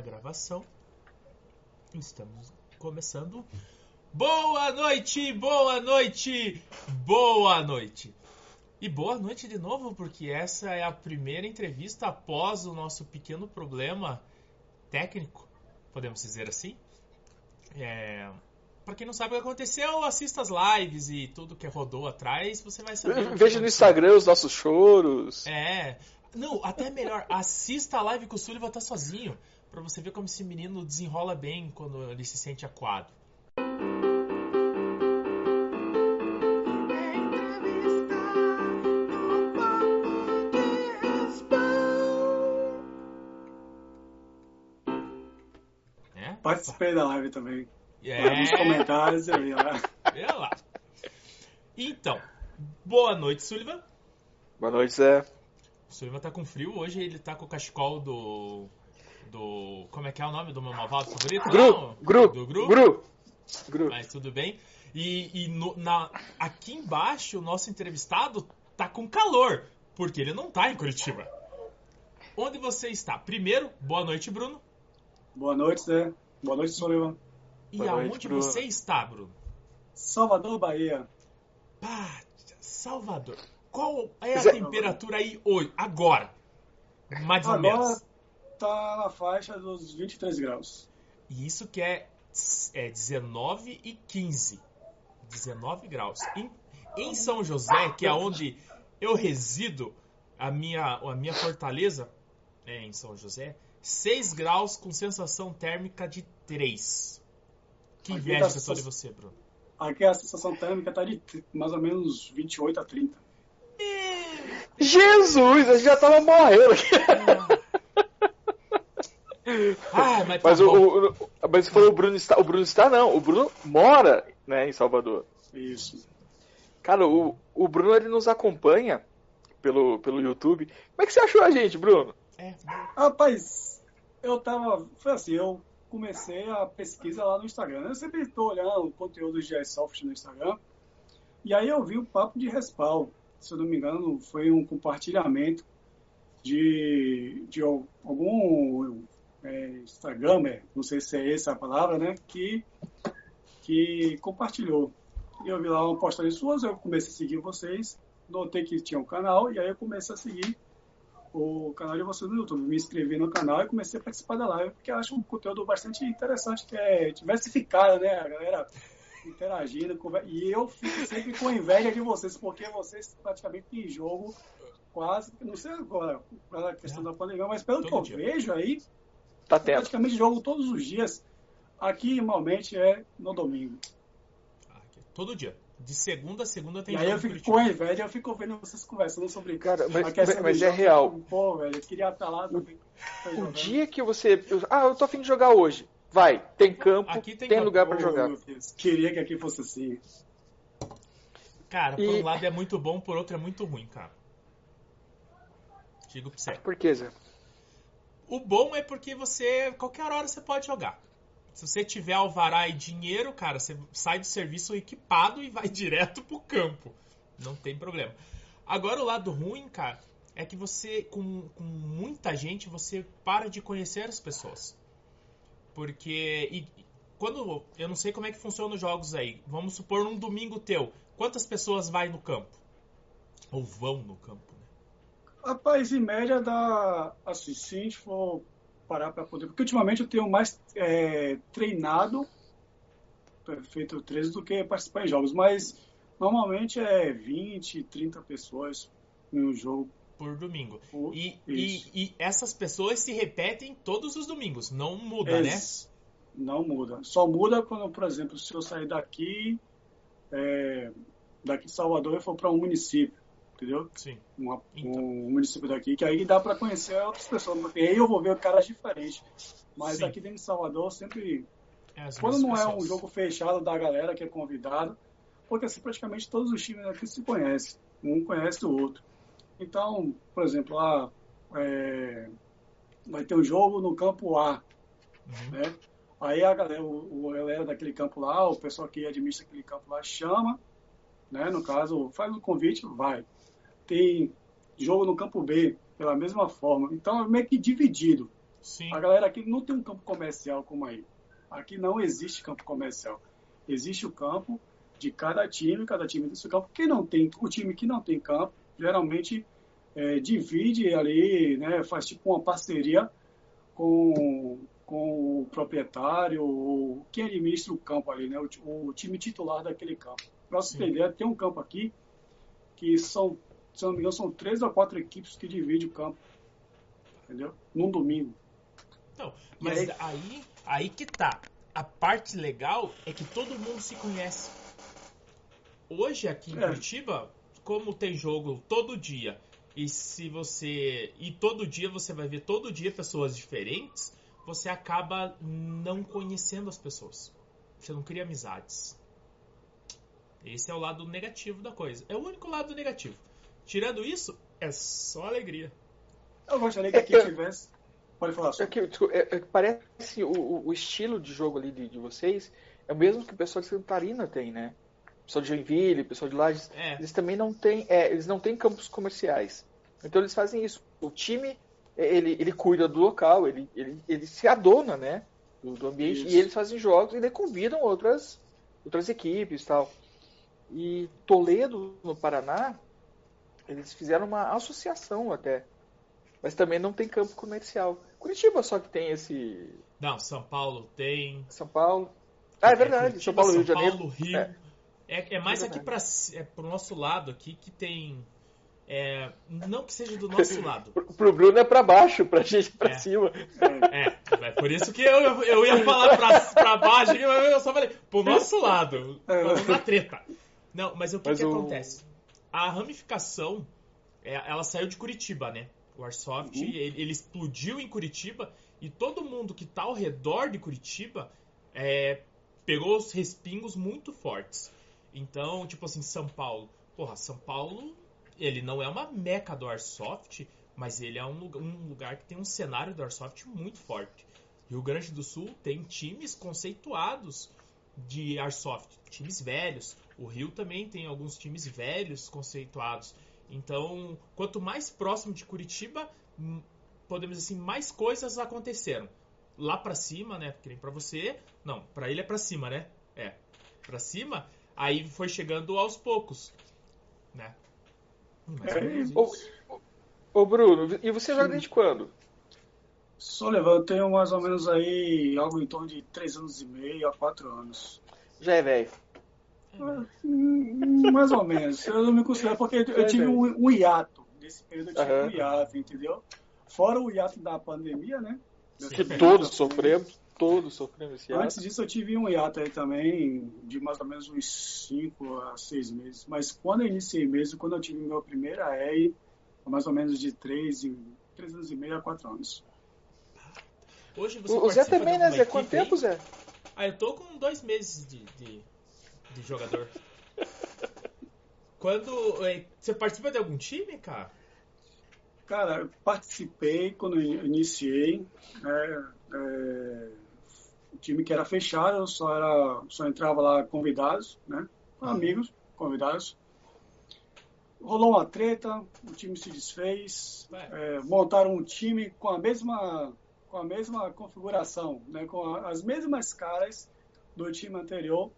gravação. Estamos começando. Boa noite, boa noite, boa noite. E boa noite de novo, porque essa é a primeira entrevista após o nosso pequeno problema técnico, podemos dizer assim. É... Para quem não sabe o que aconteceu, assista as lives e tudo que rodou atrás, você vai saber. Veja no Instagram os nossos choros. É. Não, até melhor, assista a live que o Sullivan tá sozinho, para você ver como esse menino desenrola bem quando ele se sente acuado. É? Participei da live também. É. Nos comentários aí, lá. Vê lá. Então, boa noite, Sullivan. Boa noite, Zé. O Sullivan tá com frio, hoje ele tá com o cachecol do. Do. Como é que é o nome do meu malvado favorito? Gru, Gru, Do Gru? Gru, Gru. Mas tudo bem. E, e no- na, aqui embaixo, o nosso entrevistado tá com calor, porque ele não tá em Curitiba. Onde você está? Primeiro, boa noite, Bruno. Boa noite, Zé. Boa noite, Sullivan. E Boa noite, aonde Bruno. você está, Bruno? Salvador, Bahia. Pá, Salvador. Qual é a Zé- temperatura aí hoje, agora? Mais ou Agora menos. Tá na faixa dos 23 graus. E isso que é, é 19 e 15. 19 graus. Em, em São José, que é onde eu resido, a minha, a minha fortaleza é em São José, 6 graus com sensação térmica de 3. Que Aqui inveja tá tô de só- você, Bruno. Aqui a sensação térmica tá de mais ou menos 28 a 30. Jesus, a gente já tava morrendo aqui. Ah, mas tá Mas, o, o, o- mas você falou o Bruno está. O Bruno está, não. O Bruno mora né, em Salvador. Isso. Cara, o, o Bruno ele nos acompanha pelo, pelo YouTube. Como é que você achou a gente, Bruno? É, Rapaz, eu tava. Foi assim, eu comecei a pesquisa lá no Instagram. Eu sempre estou olhando o conteúdo de Airsoft no Instagram. E aí eu vi o papo de respaldo. Se eu não me engano, foi um compartilhamento de, de al- algum é, Instagramer, não sei se é essa a palavra, né? Que, que compartilhou. E eu vi lá uma postagem suas, eu comecei a seguir vocês, notei que tinha um canal, e aí eu comecei a seguir o canal de vocês no YouTube. Me inscrevi no canal e comecei a participar da live, porque eu acho um conteúdo bastante interessante, que é diversificado, né? A galera interagindo. conver- E eu fico sempre com inveja de vocês, porque vocês praticamente têm jogo quase, não sei agora, pela questão da pandemia, mas pelo Todo que eu dia. vejo aí, Tá tendo. praticamente jogo todos os dias. Aqui, normalmente, é no domingo. aqui, todo dia. De segunda a segunda tem e aí eu fico com inveja, eu fico vendo vocês conversando sobre Cara, mas- mas do é real. Pô, velho, eu queria estar lá também. Tá O jogando. dia que você. Ah, eu tô afim de jogar hoje. Vai, tem campo, Aqui tem tem, campo. lugar pra Oh, jogar. Queria que aqui fosse assim. Cara, por E- um lado é muito bom, por outro é muito ruim, cara. Digo pra você. Por quê, Zé? O bom é porque você, qualquer hora você pode jogar. Se você tiver alvará e dinheiro, cara, você sai do serviço equipado e vai direto pro campo. Não tem problema. Agora o lado ruim, cara, é que você, com, com muita gente, você para de conhecer as pessoas. Porque e- quando. Eu não sei como é que funciona os jogos aí. Vamos supor num domingo teu. Quantas pessoas vai no campo? Ou vão no campo, né? Rapaz, em média dá. Assim, se a gente for parar para poder. Porque ultimamente eu tenho mais é, treinado, feito 13 do que participar em jogos. Mas normalmente é 20, 30 pessoas no jogo. Por domingo. por- E, e, e essas pessoas se repetem todos os domingos, não muda, né? Não muda. Só muda quando, por exemplo, se eu sair daqui, é, daqui de Salvador e for para um município, entendeu? Sim. Uma- Então. um município daqui, que aí dá para conhecer outras pessoas. Porque aí eu vou ver caras diferentes. Mas Sim. aqui dentro de Salvador, sempre. É Quando não é um pessoas. jogo fechado da galera que é convidado, porque assim, praticamente todos os times aqui se conhecem. Um conhece o outro. Então, por exemplo, lá é, vai ter um jogo no campo A Uhum. né? Aí a galera, o, o galera daquele campo lá, o pessoal que administra aquele campo lá chama, né? No caso, faz o convite, vai. Tem jogo no campo B, pela mesma forma. Então é meio que dividido. Sim. A galera aqui não tem um campo comercial como aí. Aqui não existe campo comercial. Existe o campo de cada time, cada time tem seu campo. Quem não tem, o time que não tem campo, geralmente é, divide ali, né, faz tipo uma parceria com, com o proprietário, ou quem administra o campo ali, né, o, o time titular daquele campo. Para você ideia, tem um campo aqui que são, se não me engano, são três ou quatro equipes que dividem o campo, entendeu? Num domingo. Não, mas aí... aí, aí que tá. A parte legal é que todo mundo se conhece. Hoje aqui em é. Curitiba, como tem jogo todo dia, e se você. E todo dia você vai ver todo dia pessoas diferentes, você acaba não conhecendo as pessoas. Você não cria amizades. Esse é o lado negativo da coisa. É o único lado negativo. Tirando isso, é só alegria. Eu gostaria que aqui tivesse. Pode falar. É que, é, é, parece o, o, estilo de jogo ali de, de, vocês é o mesmo que o pessoal de Santa Catarina tem, né? O pessoal de Joinville, o pessoal de Lages, é. eles também não têm, é, eles não têm campos comerciais. Então eles fazem isso. O time ele, ele cuida do local, ele, ele, ele se adona, né? Do, do ambiente isso. e eles fazem jogos e daí convidam outras outras equipes, tal. E Toledo no Paraná eles fizeram uma associação até mas também não tem campo comercial. Curitiba só que tem esse. Não, São Paulo tem. São Paulo. Ah, é, é verdade. Curitiba, São Paulo, Rio de Janeiro. Paulo, Rio. É, é, é mais é aqui para é pro nosso lado aqui que tem. É, não que seja do nosso lado. pro, pro Bruno é para baixo, pra gente para é. cima. É, é, por isso que eu, eu ia falar pra, pra baixo, eu só falei, pro nosso lado, na treta. Não, mas o que, mas que o... acontece? A ramificação, ela saiu de Curitiba, né? O Airsoft, uhum. ele, ele, explodiu em Curitiba e todo mundo que tá ao redor de Curitiba é, pegou os respingos muito fortes. Então, tipo assim, São Paulo. Porra, São Paulo, ele não é uma meca do Airsoft, mas ele é um, um lugar que tem um cenário do Airsoft muito forte. Rio Grande do Sul tem times conceituados de Airsoft, times velhos. O Rio também tem alguns times velhos conceituados. Então, quanto mais próximo de Curitiba, hum, podemos dizer assim, mais coisas aconteceram. Lá para cima, né? Que nem para você, não, para ele é para cima, né? É, para cima. Aí foi chegando aos poucos, né? É. Ô, ô, Bruno, e você joga desde quando? Só levando, tenho mais ou menos aí algo em torno de 3 anos e meio a 4 anos. Já é velho. Mais ou menos. Eu não me considero, porque eu tive um, um hiato. Nesse período eu tive uhum. um hiato, entendeu? Fora o hiato da pandemia, né? Que todos sofremos, todos sofremos esse hiato. Antes disso eu tive um hiato aí também, de mais ou menos uns 5 a 6 meses. Mas quando eu iniciei mesmo, quando eu tive meu primeiro AEI, mais ou menos de 3, 3 anos e meio a 4 anos. Hoje você o Zé também, né, Zé? Quanto tempo, Zé? Ah, eu tô com dois meses de, de de jogador. Quando. É, você participa de algum time, cara? Cara, eu participei quando eu iniciei. Né, é, o time que era fechado, só, era, só entrava lá convidados, né? Amigos, convidados. Rolou uma treta, o time se desfez, é, montaram um time com a mesma com a mesma configuração, né, com a, as mesmas caras do time anterior,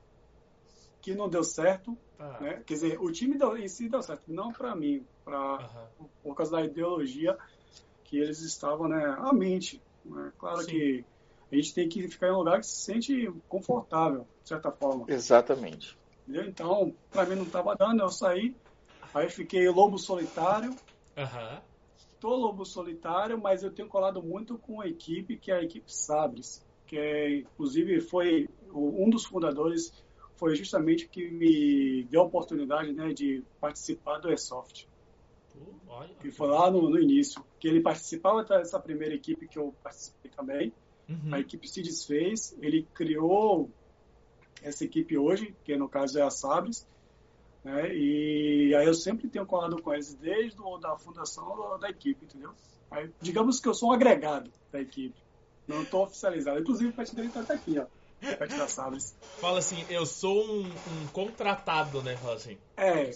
que não deu certo. Ah. Né? Quer dizer, o time em si deu certo, não para mim, pra, uhum. por causa da ideologia que eles estavam né, à mente. Né? Claro Sim. que a gente tem que ficar em um lugar que se sente confortável, de certa forma. Exatamente. Entendeu? Então, para mim não estava dando, eu saí, aí fiquei lobo solitário. Uhum. Tô lobo solitário, mas eu tenho colado muito com a equipe, que é a equipe Sabres, que é, inclusive foi um dos fundadores foi justamente o que me deu a oportunidade né, de participar do Airsoft. Uh, que foi lá no, no, início. Que ele participava dessa primeira equipe que eu participei também. Uhum. A equipe se desfez, ele criou essa equipe hoje, que no caso é a Sabres. Né, e aí eu sempre tenho colado com eles desde a da fundação da equipe, entendeu? Aí, digamos que eu sou um agregado da equipe. Não estou oficializado. Inclusive, o Pet dele está aqui, ó. Fala assim, eu sou um, um contratado, né? Fala assim. É.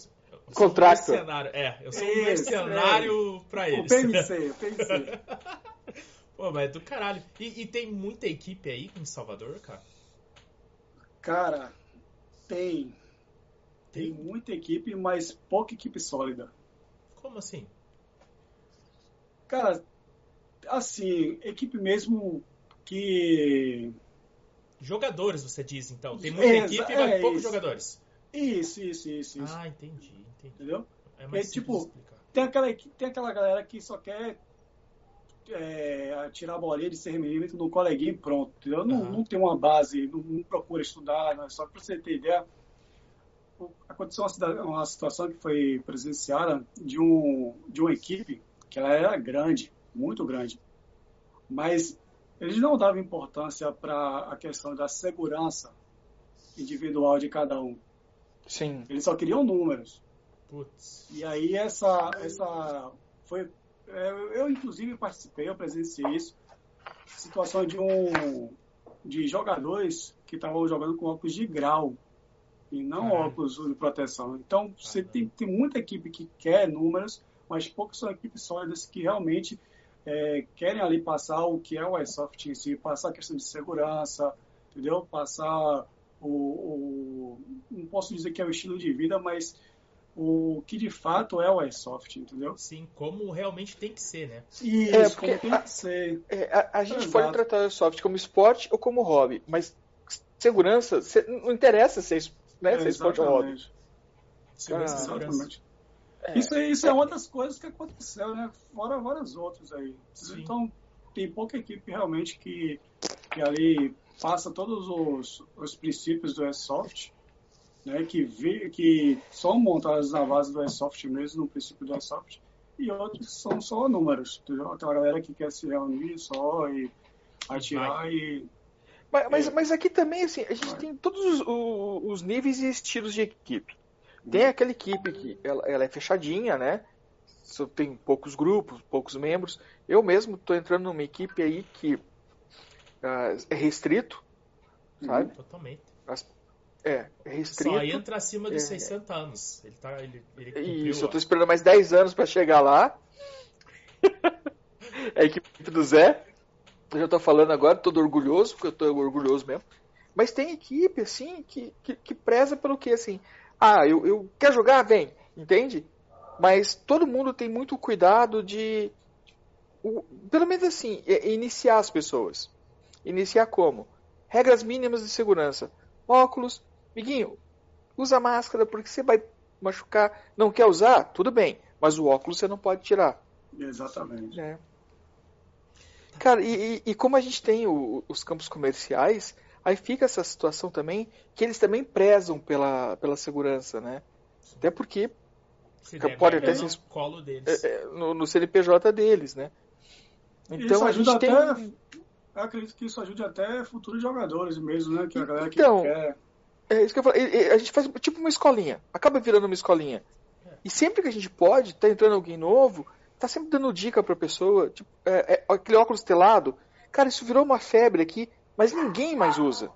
Contrato. Um é, eu sou um mercenário é. pra eles. O PMC, o PMC. Pô, mas é do caralho. E, e, tem muita equipe aí em Salvador, cara? Cara, tem. Tem muita equipe, mas pouca equipe sólida. Como assim? Cara, assim, equipe mesmo que. Jogadores, você diz, então. Tem muita é, equipe, é, mas poucos jogadores. Isso, isso, isso, isso. Ah, entendi, entendi. Entendeu? É mais é, tipo, tem aquela, tem aquela galera que só quer é, tirar a bolinha de 6 milímetros no coleguinha e pronto. Entendeu? Uhum. Não, não tem uma base, não, não procura estudar, não, é só para você ter ideia. Aconteceu uma, uma, situação que foi presenciada de, um, de uma equipe que ela era grande, muito grande, mas eles não davam importância para a questão da segurança individual de cada um. Sim. Eles só queriam números. Putz. E aí essa, essa foi é, eu, inclusive, participei, eu presenciei isso. Situação de um de jogadores que estavam jogando com óculos de grau e não ah. óculos de proteção. Então, você tem, tem muita equipe que quer números, mas poucas são equipes sólidas que realmente é, querem ali passar o que é o iSoft em si, passar a questão de segurança, entendeu? Passar o, o, não posso dizer que é o estilo de vida, mas o que de fato é o airsoft, entendeu? Sim, como realmente tem que ser, né? Isso, é, como tem que ser. É, a, a, gente pode tratar o airsoft como esporte ou como hobby, mas segurança, não interessa se é, né, se é esporte ou hobby. Segurança, ah, exatamente. É, isso, é, isso é uma das coisas que aconteceu, né? Fora várias outras aí. Sim. Então, tem pouca equipe realmente que, que ali passa todos os, os princípios do airsoft né, que, vi, que são montadas na base do Airsoft mesmo, no princípio do Airsoft, e outros são só números. Entendeu? Tem uma galera que quer se reunir só e atirar e. Mas, mas, é. mas, aqui também, assim, a gente Vai. tem todos os, os, os, níveis e estilos de equipe. Tem uhum. aquela equipe que ela, ela é fechadinha, né? Só tem poucos grupos, poucos membros. Eu mesmo estou entrando numa equipe aí que uh, é restrito, sabe? Totalmente. As, é, é restrito. Só entra acima dos é, 60 anos. Ele tá, ele, ele Isso, eu tô esperando mais 10 anos para chegar lá. é a equipe do Zé. Eu já tô falando agora, todo orgulhoso, porque eu tô orgulhoso mesmo. Mas tem equipe, assim, que, que, que preza pelo que, assim. Ah, eu, eu quer jogar? Vem, entende? Mas todo mundo tem muito cuidado de. O, pelo menos assim, é, iniciar as pessoas. Iniciar como? Regras mínimas de segurança. Óculos, Amiguinho, usa máscara porque você vai machucar. Não quer usar? Tudo bem. Mas o óculos você não pode tirar. Exatamente. É. Cara, e, e, como a gente tem o, os campos comerciais, aí fica essa situação também que eles também prezam pela, pela segurança, né? Até porque Se pode até ser colo deles. É, é, no, no, CNPJ deles, né? Então a gente tem. Até, eu acredito que isso ajude até futuros jogadores mesmo, né? Que a galera que então, quer é isso que eu falo. A gente faz tipo uma escolinha. Acaba virando uma escolinha. E sempre que a gente pode, tá entrando alguém novo, tá sempre dando dica pra pessoa. Tipo, é, é, aquele óculos telado. Cara, isso virou uma febre aqui, mas ninguém mais usa.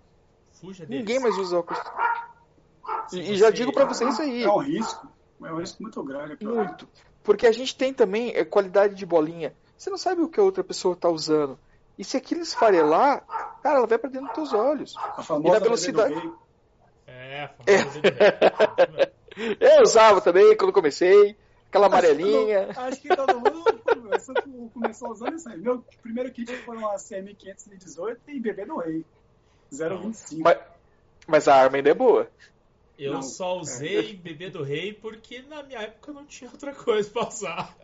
Fuja ninguém mais usa óculos. E, e, já digo para vocês isso aí. É um risco. É um risco muito grande. Claro. Muito. Porque a gente tem também é, qualidade de bolinha. Você não sabe o que a outra pessoa tá usando. E se aquilo esfarelar, cara, ela vai para dentro dos teus olhos. A famosa e na velocidade. É, famoso Eu usava também quando comecei. Aquela amarelinha. Acho que todo, mundo começou, começou usando isso aí. Meu primeiro kit foi uma CM518 e bebê do rei. 025. Mas, mas a arma ainda é boa. Eu não, só usei é. bebê do rei porque na minha época não tinha outra coisa pra usar.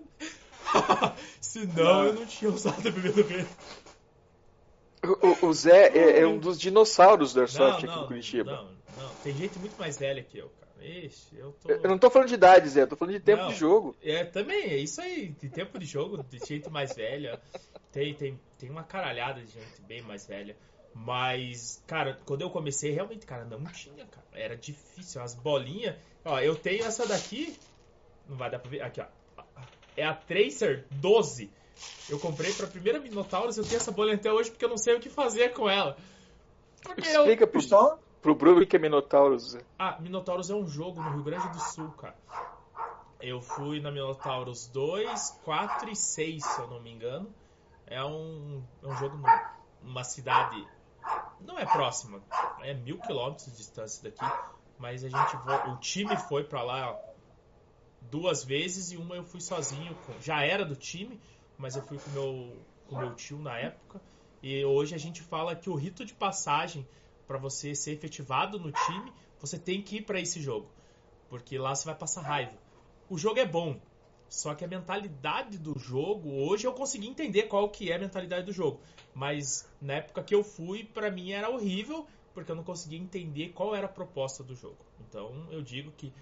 Senão não. eu não tinha usado bebê do rei. O, o Zé é, é, um dos dinossauros do Airsoft não, aqui em Curitiba. Não, não, tem gente muito mais velha que eu. Ixi, eu tô. Eu não tô falando de idade, Zé, eu tô falando de tempo não, de jogo. É, também, é isso aí, de tempo de jogo, de gente mais velha. Tem, tem, tem uma caralhada de gente bem mais velha. Mas, cara, quando eu comecei, realmente, cara, não tinha, cara. Era difícil. As bolinhas. Ó, eu tenho essa daqui. Não vai dar pra ver. Aqui, ó. É a Tracer 12. Eu comprei pra primeira Minotaurus. Eu tenho essa bolinha até hoje porque eu não sei o que fazer com ela. Porque Explica eu... pro, Pistola? Pro Bruno o que é Minotaurus. Ah, Minotaurus é um jogo no Rio Grande do Sul, cara. Eu fui na Minotaurus 2, 4 e 6, se eu não me engano. É um, é um jogo numa cidade. Não é próxima, é mil quilômetros de distância daqui. Mas a gente o time foi para lá duas vezes e uma eu fui sozinho. Com, já era do time, mas eu fui com meu, com meu tio na época. E hoje a gente fala que o rito de passagem para você ser efetivado no time, você tem que ir para esse jogo, porque lá você vai passar raiva. O jogo é bom, só que a mentalidade do jogo, hoje eu consegui entender qual que é a mentalidade do jogo, mas na época que eu fui, para mim era horrível, porque eu não conseguia entender qual era a proposta do jogo. Então eu digo que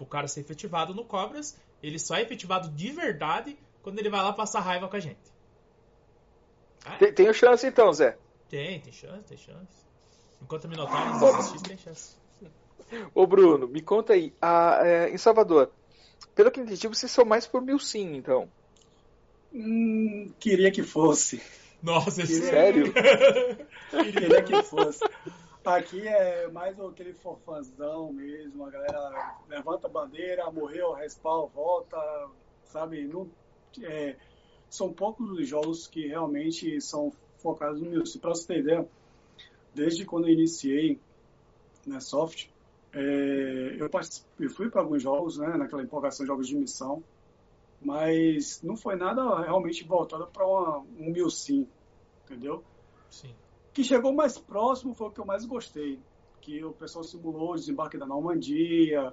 o cara ser efetivado no Cobras, ele só é efetivado de verdade quando ele vai lá passar raiva com a gente. Ah, tem, tem chance então, Zé? Tem, tem chance, tem chance. Enquanto o Minotauro não assistir, tem chance. Ô Bruno, me conta aí, a, é, em Salvador, pelo que entendi, vocês são mais por mil sim, então. Hum, queria que fosse. Nossa, queria... sério? queria que fosse. Aqui é mais aquele forfazão mesmo, a galera levanta a bandeira, morreu, respawn, volta, sabe? Não, é, são poucos os jogos que realmente são focados no Milsim. Para você ter ideia, desde quando eu iniciei na Soft, é, eu, eu, fui para alguns jogos, né, naquela empolgação de jogos de missão, mas não foi nada realmente voltado para um Milsim, entendeu? Sim. O que chegou mais próximo foi o que eu mais gostei, que o pessoal simulou o desembarque da Normandia,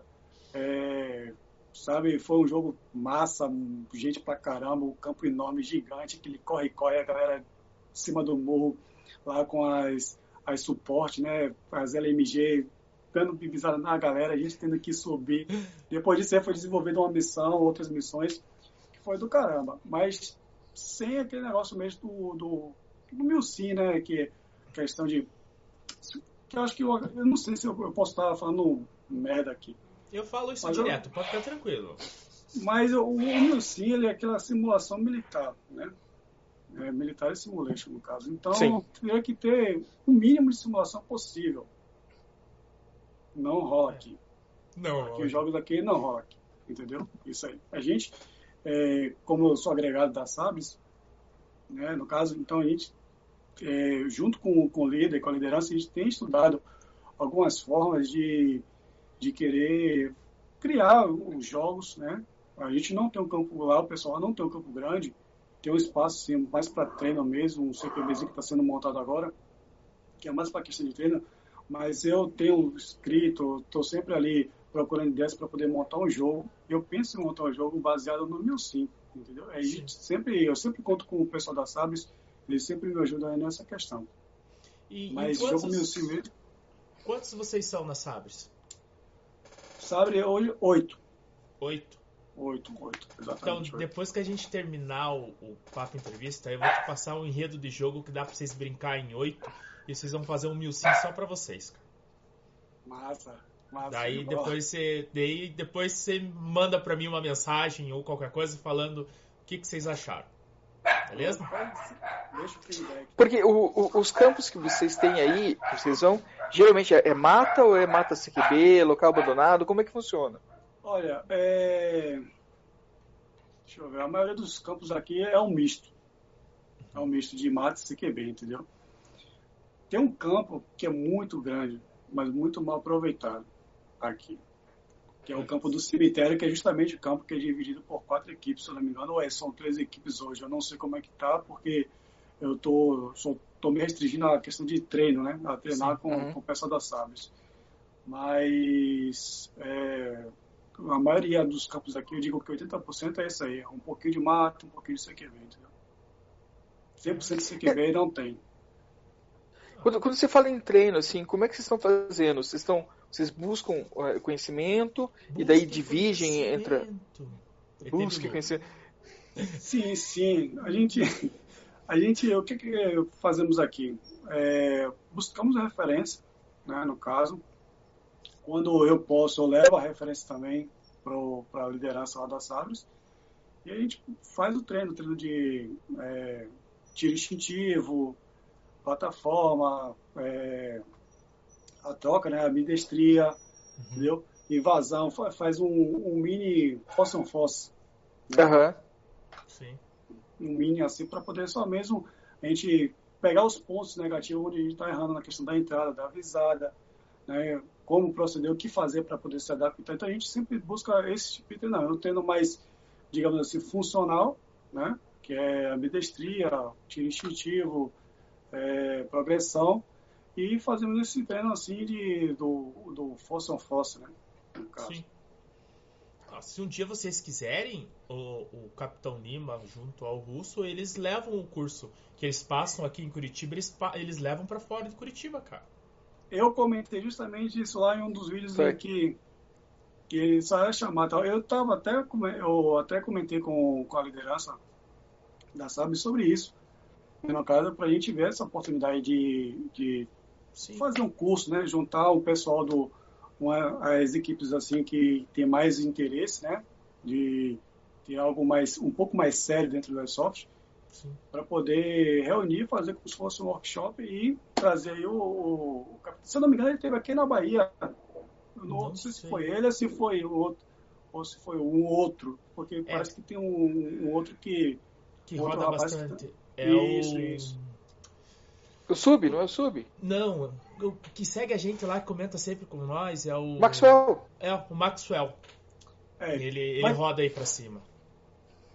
é, sabe? Foi um jogo massa, gente pra caramba, um campo enorme, gigante, aquele corre-corre, a galera em cima do morro, lá com as, as suportes, né? As LMG dando pisada na galera, a gente tendo que subir. Depois disso, foi desenvolvendo uma missão, outras missões, que foi do caramba. Mas sem aquele negócio mesmo do, do, do Milsim, né? Que é questão de. Que eu acho que eu, eu não sei se eu, eu posso estar falando merda aqui. Eu falo isso Mas direto, eu... pode ficar tranquilo. Mas o, o sim ele é aquela simulação militar, né? É, militar simulation, no caso. Então, Sim. teria que ter o mínimo de simulação possível. Não rola aqui. Não. Aqui os jogos daqui não rola aqui. Entendeu? Isso aí. A gente, é, como eu sou agregado da SABS, né, no caso, então a gente, é, junto com, com o líder, com a liderança, a gente tem estudado algumas formas de de querer criar os jogos, né? A gente não tem um campo lá, o pessoal não tem um campo grande, tem um espaço assim, mais para treino mesmo, um CPBzinho que está sendo montado agora, que é mais para questão de treino, mas eu tenho escrito, estou sempre ali procurando ideias para poder montar um jogo. Eu penso em montar um jogo baseado no 1005, entendeu? Aí sempre, eu sempre conto com o pessoal da Sabes, eles sempre me ajudam nessa questão. E, mas e quantos, jogo 1005 mesmo. Quantos vocês são na Sabres? Sabre hoje, oito. Oito? Oito, oito, exatamente. Então, depois que a gente terminar o, o papo entrevista, eu vou te passar um enredo de jogo que dá pra vocês brincar em oito e vocês vão fazer um milsim só pra vocês, cara. Massa. Massa, daí depois você, daí depois você manda pra mim uma mensagem ou qualquer coisa falando o que, que vocês acharam. Beleza? Deixa o feedback. Porque o, o, os campos que vocês têm aí, vocês vão, geralmente é, é mata ou é mata CQB, local abandonado? Como é que funciona? Olha, é... deixa eu ver, a maioria dos campos aqui é um misto. É um misto de mata e CQB, entendeu? Tem um campo que é muito grande, mas muito mal aproveitado aqui que é o campo do cemitério, que é justamente o campo que é dividido por quatro equipes, se eu não me engano, ou é, são três equipes hoje. Eu não sei como é que tá, porque eu tô, só, tô me restringindo à questão de treino, né? A treinar com, uhum. com o pessoal da Sabres. Mas é, a maioria dos campos aqui, eu digo que 80% é isso aí. É um pouquinho de mato, um pouquinho de CQB, entendeu? 100% de CQB não tem. Quando, quando você fala em treino, assim, como é que vocês estão fazendo? Vocês estão vocês buscam uh, conhecimento Busque e daí dividem entre. Busque conhecimento. Sim, sim. A gente, a gente, o que, que fazemos aqui? É, buscamos a referência, né, no caso. Quando eu posso, eu levo a referência também para a liderança lá das árvores. E a gente faz o treino, treino de é, tiro instintivo, plataforma, é, a troca, né? A bidestria, uhum. entendeu? Invasão, faz um, um mini fossa. Né? Uhum. Sim. um mini assim para poder só mesmo a gente pegar os pontos negativos onde a gente está errando na questão da entrada, da avisada, né, como proceder, o que fazer para poder se adaptar. Então a gente sempre busca esse tipo de treinamento, tendo mais, digamos assim, funcional, né, que é ambidestria, tiro instintivo, é, progressão, e fazemos esse treino assim de, do, do force on force, né? Sim. Ah, se um dia vocês quiserem, o, o Capitão Lima junto ao Russo, eles levam o curso que eles passam aqui em Curitiba, eles, eles levam para fora de Curitiba, cara. Eu comentei justamente isso lá em um dos vídeos em que, que só é chamado. Eu tava até, eu até comentei com, com a liderança da SAB sobre isso. No caso, para a gente ver essa oportunidade de, de fazer um curso, né? Juntar o pessoal do uma, as equipes assim que tem mais interesse, né? De ter algo mais um pouco mais sério dentro do Airsoft para poder reunir, fazer como se fosse um workshop e trazer aí o, o, se eu não me engano ele teve aqui na Bahia, não, não sei, sei se foi ele ou se foi o outro ou se foi um outro, porque é. parece que tem um, um outro que que roda bastante. Que... É isso, o... isso. O Sub, não é o Sub? Não, o que segue a gente lá, que comenta sempre com nós, é o. Maxwell! É, o Maxwell. É, ele ele mas... roda aí pra cima.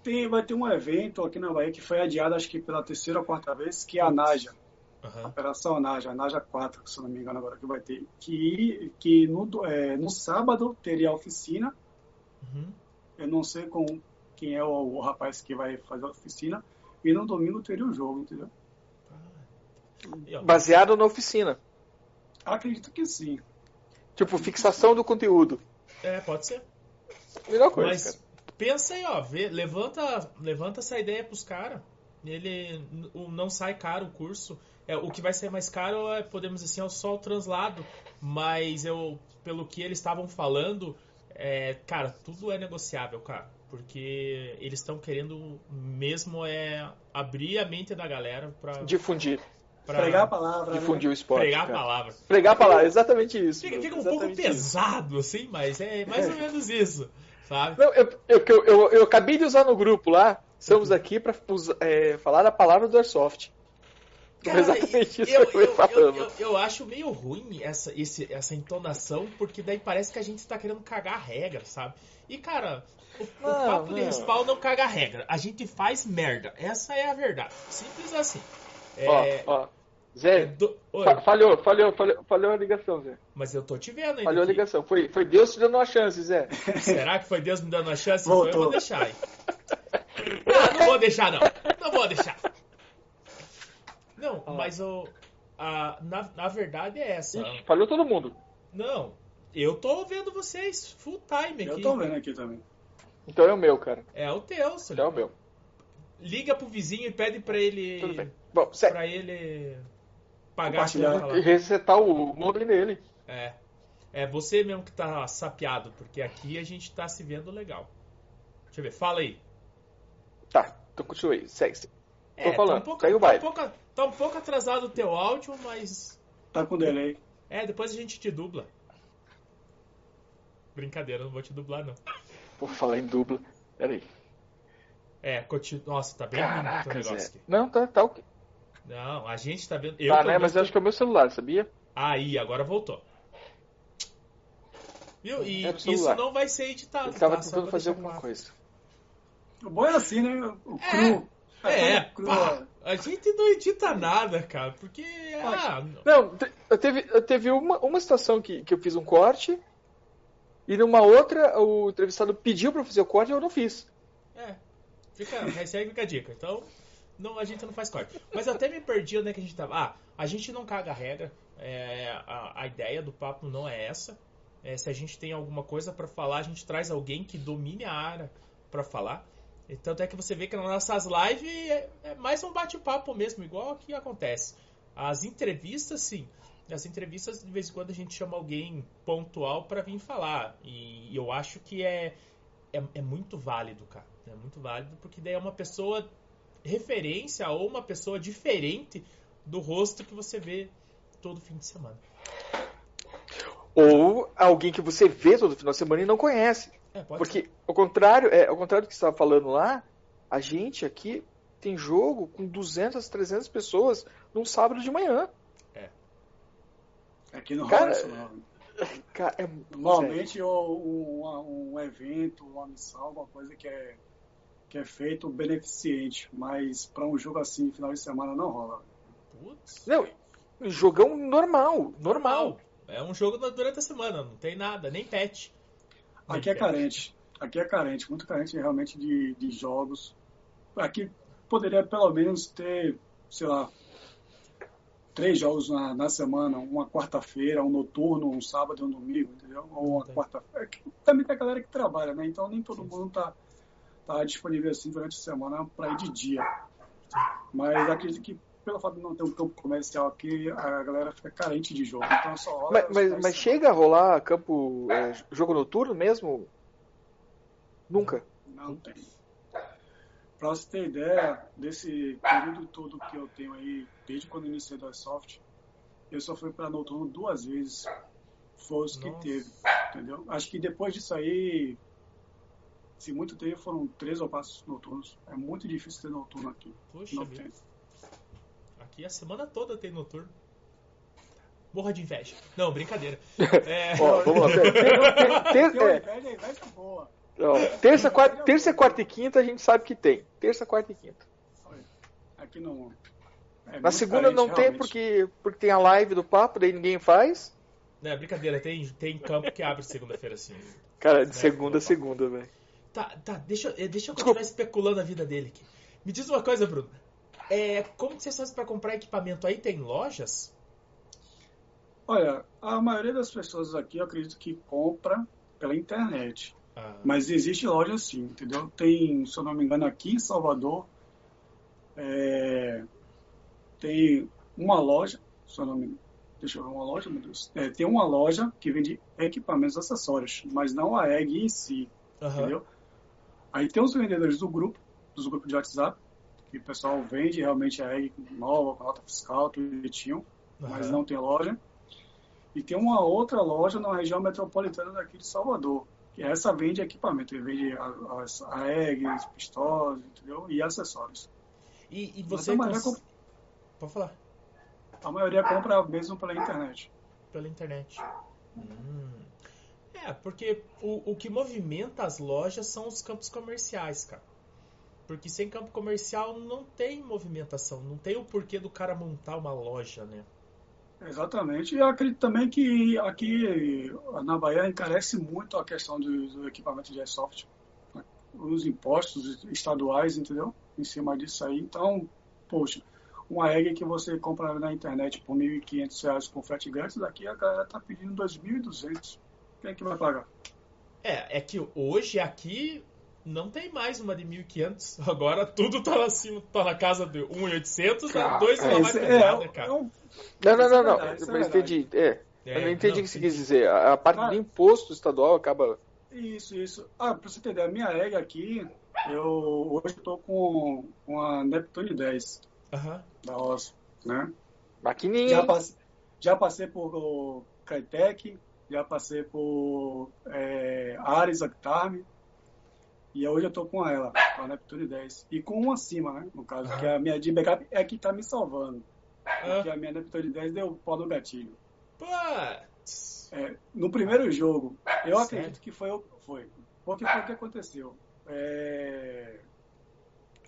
Tem, vai ter um evento aqui na Bahia que foi adiado, acho que pela terceira ou quarta vez, que é a Naja. Uhum. A Operação Naja, a Naja 4, se não me engano agora que vai ter. Que, que no, é, no sábado teria a oficina. Uhum. Eu não sei com quem é o, o rapaz que vai fazer a oficina. E no domingo teria o jogo, entendeu? Baseado na oficina. Acredito que sim. Tipo, fixação do conteúdo. É, pode ser. Melhor coisa, Mas, cara. Pensa aí, ó, vê, levanta, levanta essa ideia pros caras. Ele não sai caro o curso. É, o que vai ser mais caro é, podemos dizer assim, é só o translado. Mas eu, pelo que eles estavam falando, é, cara, tudo é negociável, cara porque eles estão querendo mesmo é abrir a mente da galera para difundir. Pra pregar a palavra. Né? Difundir né? o esporte. Pregar cara. a palavra. Pregar a palavra, exatamente isso. Fica, fica um pouco pesado, isso. assim, mas é mais ou menos isso. Sabe? Não, eu, eu, eu, eu, acabei de usar no grupo lá. Estamos aqui para é, falar a palavra do Airsoft. Cara, exatamente isso eu, que eu, eu, falando. Eu, eu, acho meio ruim essa, esse, essa entonação, porque daí parece que a gente está querendo cagar a regra, sabe? E, cara, o, não, o papo não. de respawn não caga a regra. A gente faz merda. Essa é a verdade. Simples assim. É... Ó, ó. Zé, do... falhou, falhou, falhou, falhou a ligação, Zé. Mas eu tô te vendo aí. Falhou aqui. a ligação. Foi, foi Deus te dando uma chance, Zé. Será que foi Deus me dando uma chance? Voltou. eu vou deixar aí. Não, não vou deixar, não. Não vou deixar. Não, ah. mas o, a, na, na verdade é essa. Ixi, falhou todo mundo. Não, eu tô vendo vocês full time aqui. Eu tô vendo aqui também. Então é o meu, cara. É o teu, Então é o meu. Liga pro vizinho e pede pra ele. Tudo bem. Bom, sério. Pra ele pagar e resetar o modem dele. É. É você mesmo que tá sapeado, porque aqui a gente tá se vendo legal. Deixa eu ver, fala aí. Tá, então continue, segue. É, Tô falando, tá um pouco, segue o Tá um, pouco, tá um pouco atrasado o teu áudio, mas. Tá com delay. É, depois a gente te dubla. Brincadeira, não vou te dublar não. Por falar em dubla, peraí. É, continua. Nossa, tá bem Caraca, o negócio aqui. Não, tá, tá ok. Não, a gente tá vendo. Eu, tá, né? Mas eu acho que é o meu celular, sabia? Aí, agora voltou. Viu? E é isso não vai ser editado. Ele tava tá? tentando fazer alguma claro. coisa. O bom é assim, né? O cru. É, é cru. Pá, a gente não edita nada, cara, porque. Ah, não, eu teve, eu teve uma, uma situação que, que eu fiz um corte e numa outra o entrevistado pediu pra fazer o corte e eu não fiz. É. Fica, recebe fica a dica. Então, não, a gente não faz corte. Mas eu até me perdi onde é que a gente tava. Ah, a gente não caga a regra. É, a, a, ideia do papo não é essa. É, se a gente tem alguma coisa para falar, a gente traz alguém que domine a área para falar. E tanto é que você vê que nas nossas lives é, é mais um bate-papo mesmo, igual que acontece. As entrevistas, sim. As entrevistas, de vez em quando, a gente chama alguém pontual para vir falar. E, e eu acho que é, é, é muito válido, cara. É muito válido, porque daí é uma pessoa referência ou uma pessoa diferente do rosto que você vê todo fim de semana. Ou alguém que você vê todo final de semana e não conhece. É, Porque, ser. ao contrário, é, ao contrário do que você estava falando lá, a gente aqui tem jogo com 200, 300 pessoas num sábado de manhã. É. Aqui no cara, não. Cara, é Normalmente um, um, um, evento, uma missão, alguma coisa que é, que é feito beneficente, mas para um jogo assim, final de semana, não rola. Putz. Não, jogão normal, normal. É um jogo durante a semana, não tem nada, nem patch. Aqui é carente. Aqui é carente, muito carente realmente de, de jogos. Aqui poderia pelo menos ter, sei lá, três jogos na, na semana, uma quarta-feira, um noturno, um sábado e um domingo, entendeu? Ou uma quarta-feira. É também tem a galera que trabalha, né? Então nem todo mundo tá, tá disponível assim durante a semana para ir de dia. Mas acredito que pelo fato de não ter um campo comercial aqui, a galera fica carente de jogo. Então só rola mas, mas, mas chega a rolar campo é, jogo noturno mesmo? Nunca. Não tem. Pra você ter ideia desse período todo que eu tenho aí, desde quando iniciei da Soft, eu só fui para noturno duas vezes. Foi os que teve, entendeu? Acho que depois disso aí, se muito teve, foram três ou quatro noturnos. É muito difícil ter noturno aqui. Poxa não tem. Aqui a semana toda tem noturno. Morra de inveja. Não, brincadeira. É... Ó, vamos lá. Ter, ter, ter, é. inveja é boa. terça, quarta, terça, quarta e quinta a gente sabe que tem. Terça, quarta e quinta. Aqui não. É Na segunda não tem porque, porque tem a live do papo, daí ninguém faz. Não, é brincadeira, tem, tem campo que abre segunda-feira assim. Cara, de né? segunda a segunda, velho. Tá, tá, deixa, eh, deixa eu continuar especulando a vida dele aqui. Me diz uma coisa, Bruno. É, como que vocês fazem para comprar equipamento aí? Tem lojas? Olha, a maioria das pessoas aqui eu acredito que compra pela internet. Ah. Mas existe loja sim, entendeu? Tem, se eu não me engano, aqui em Salvador, é, tem uma loja, se eu não me engano, deixa eu ver uma loja, meu Deus. É, tem uma loja que vende equipamentos acessórios, mas não a EG em si, uhum. entendeu? Aí tem os vendedores do grupo, dos grupos de WhatsApp, que o pessoal vende realmente a EG nova, com nota fiscal, tudo direitinho, uhum. mas não tem loja. E tem uma outra loja na região metropolitana daqui de Salvador, que essa vende equipamento, ele vende as eggs, pistolas, entendeu? E acessórios. E, e você... Cons... Comp... Pode falar. A maioria compra mesmo pela internet. Pela internet. Hum. É, porque o, o que movimenta as lojas são os campos comerciais, cara. Porque sem campo comercial não tem movimentação, não tem o porquê do cara montar uma loja, né? Exatamente. E acredito também que aqui na Bahia encarece muito a questão do, do equipamento de airsoft. Né? Os impostos estaduais, entendeu? Em cima disso aí. Então, poxa, uma egg que você compra na internet por R$ 1.500 com frete grátis, daqui a galera tá pedindo R$ 2.200. Quem é que vai pagar? É, é que hoje aqui não tem mais uma de 1.500. Agora tudo tá acima, tá na casa de 1.800, cara, 2 é, mais é, né, cara? Não, não, não, não. É mas entendi. É, é, eu não entendi o que você quis dizer. A, a parte ah, do imposto estadual acaba. Isso, isso. Ah, pra você entender, a minha regra aqui, eu hoje eu tô com, com a Neptune 10 uhum. da OS, né? Maquininha. Já, passe, já passei por Crytek, já passei por é, Ares Actarme, e hoje eu tô com ela, com a Neptune 10. E com uma acima, né? No caso, que a minha de backup é que tá me salvando. Porque a minha Neptune 10 deu pó no gatilho. É, no primeiro jogo, eu Sério? acredito que foi. foi porque foi o que aconteceu. É...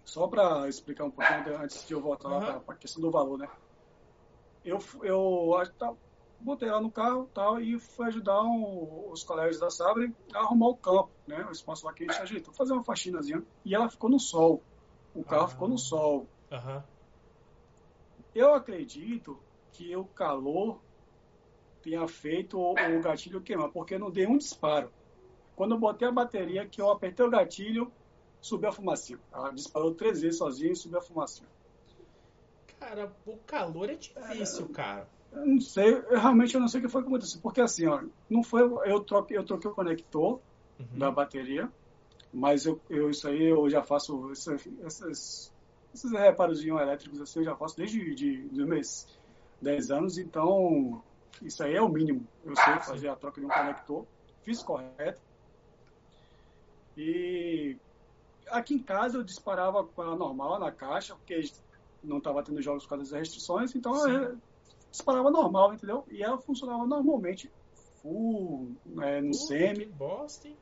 Só para explicar um pouquinho antes de eu voltar uhum. para a questão do valor, né? Eu, eu acho que tá, botei ela no carro tal, e fui ajudar um, os colegas da Sabre a arrumar o campo, né? O espaço lá que a gente ajeitou, fazer uma faxinazinha. E ela ficou no sol. O carro ah. ficou no sol. Eu acredito que o calor tenha feito o, o gatilho queimar, porque não dei um disparo. Quando eu botei a bateria, que eu apertei o gatilho, subiu a fumacinha. Ela disparou três vezes sozinha e subiu a fumacinha. Cara, o calor é difícil, é, cara. Eu não sei, eu, realmente eu não sei o que foi que aconteceu. Porque assim, ó, não foi. Eu troquei, eu troquei o conector uhum. da bateria, mas eu, eu, isso aí eu já faço. Esses, esses reparos elétricos assim eu já faço desde de, de meus 10 anos, então isso aí é o mínimo. Eu sei fazer a troca de um conector, fiz correto. E aqui em casa eu disparava com ela normal na caixa, porque não estava tendo jogos por causa das restrições, então eu disparava normal, entendeu? E ela funcionava normalmente, full, né, no semi. Bosta, hein?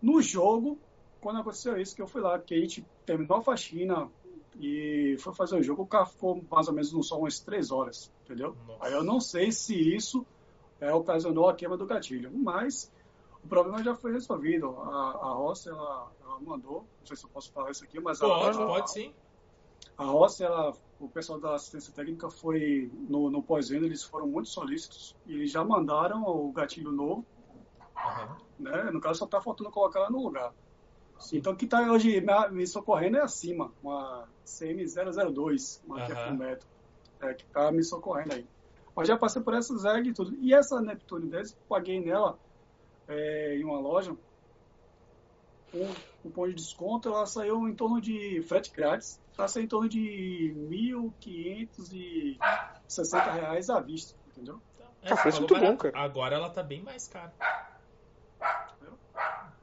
No jogo, quando aconteceu isso, que eu fui lá, que a gente terminou a faxina e foi fazer o jogo, o carro ficou mais ou menos no sol umas três horas, entendeu? Nossa. Aí eu não sei se isso é, ocasionou a queima do gatilho, mas o problema já foi resolvido. A, a ela, ela mandou, não sei se eu posso falar isso aqui, mas pode, ela, pode sim. A Rossi, ela, o pessoal da assistência técnica foi no, no pós-venda, eles foram muito solícitos e eles já mandaram o gatilho novo. Uhum. Né? No caso, só está faltando colocar ela no lugar. Sim. Então, o que está hoje me socorrendo é acima, uma CM002, uma uhum. que é metro, é, que está me socorrendo aí. Mas já passei por essa ZEG e tudo. E essa Neptune 10, paguei nela é, em uma loja, um cupom de desconto, ela saiu em torno de frete grátis, saiu em torno de 1.560 reais à vista, entendeu? É, ah, muito bom, cara. Agora ela tá bem mais cara.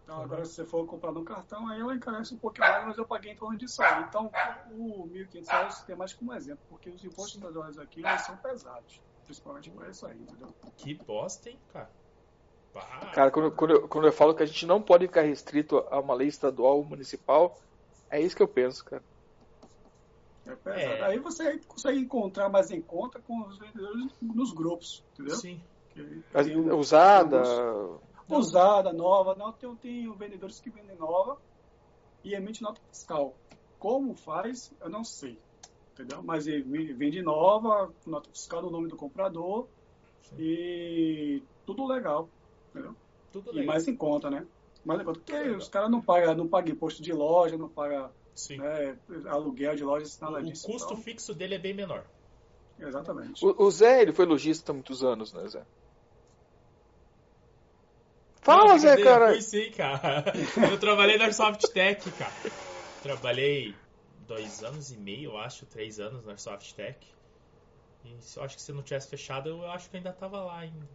Então, agora se você for comprar no cartão, aí ela encarece um pouquinho mais, mas eu paguei em torno disso aí. Então, o 1.500 reais tem mais como exemplo, porque os impostos estaduais aqui eles são pesados. Principalmente por isso aí, entendeu? Que bosta, hein, cara? Cara, quando, quando, eu, quando eu falo que a gente não pode ficar restrito a uma lei estadual ou municipal, é isso que eu penso, cara. É É. Aí você consegue encontrar mais em conta com os vendedores nos grupos, entendeu? Sim. Um, usada. Usada, nova. Não, tem, tem vendedores que vendem nova e emite nota fiscal. Como faz, eu não sei. Entendeu? Mas ele vende nova, nota fiscal no nome do comprador Sim. e tudo legal. Entendeu? Tudo e legal. mais em conta, né? Mais em conta. Porque os caras não pagam não paga imposto de loja, não pagam né, aluguel de loja, nada o, disso. O custo então... fixo dele é bem menor. Exatamente. O, o, Zé, ele foi lojista há muitos anos, né, Zé? Fala, não, Zé, cara! Eu fui sim, cara. Eu trabalhei na Softtech, cara. Trabalhei dois anos e meio, eu acho, três anos na Softtech. E eu acho que se não tivesse fechado, eu acho que ainda tava lá ainda.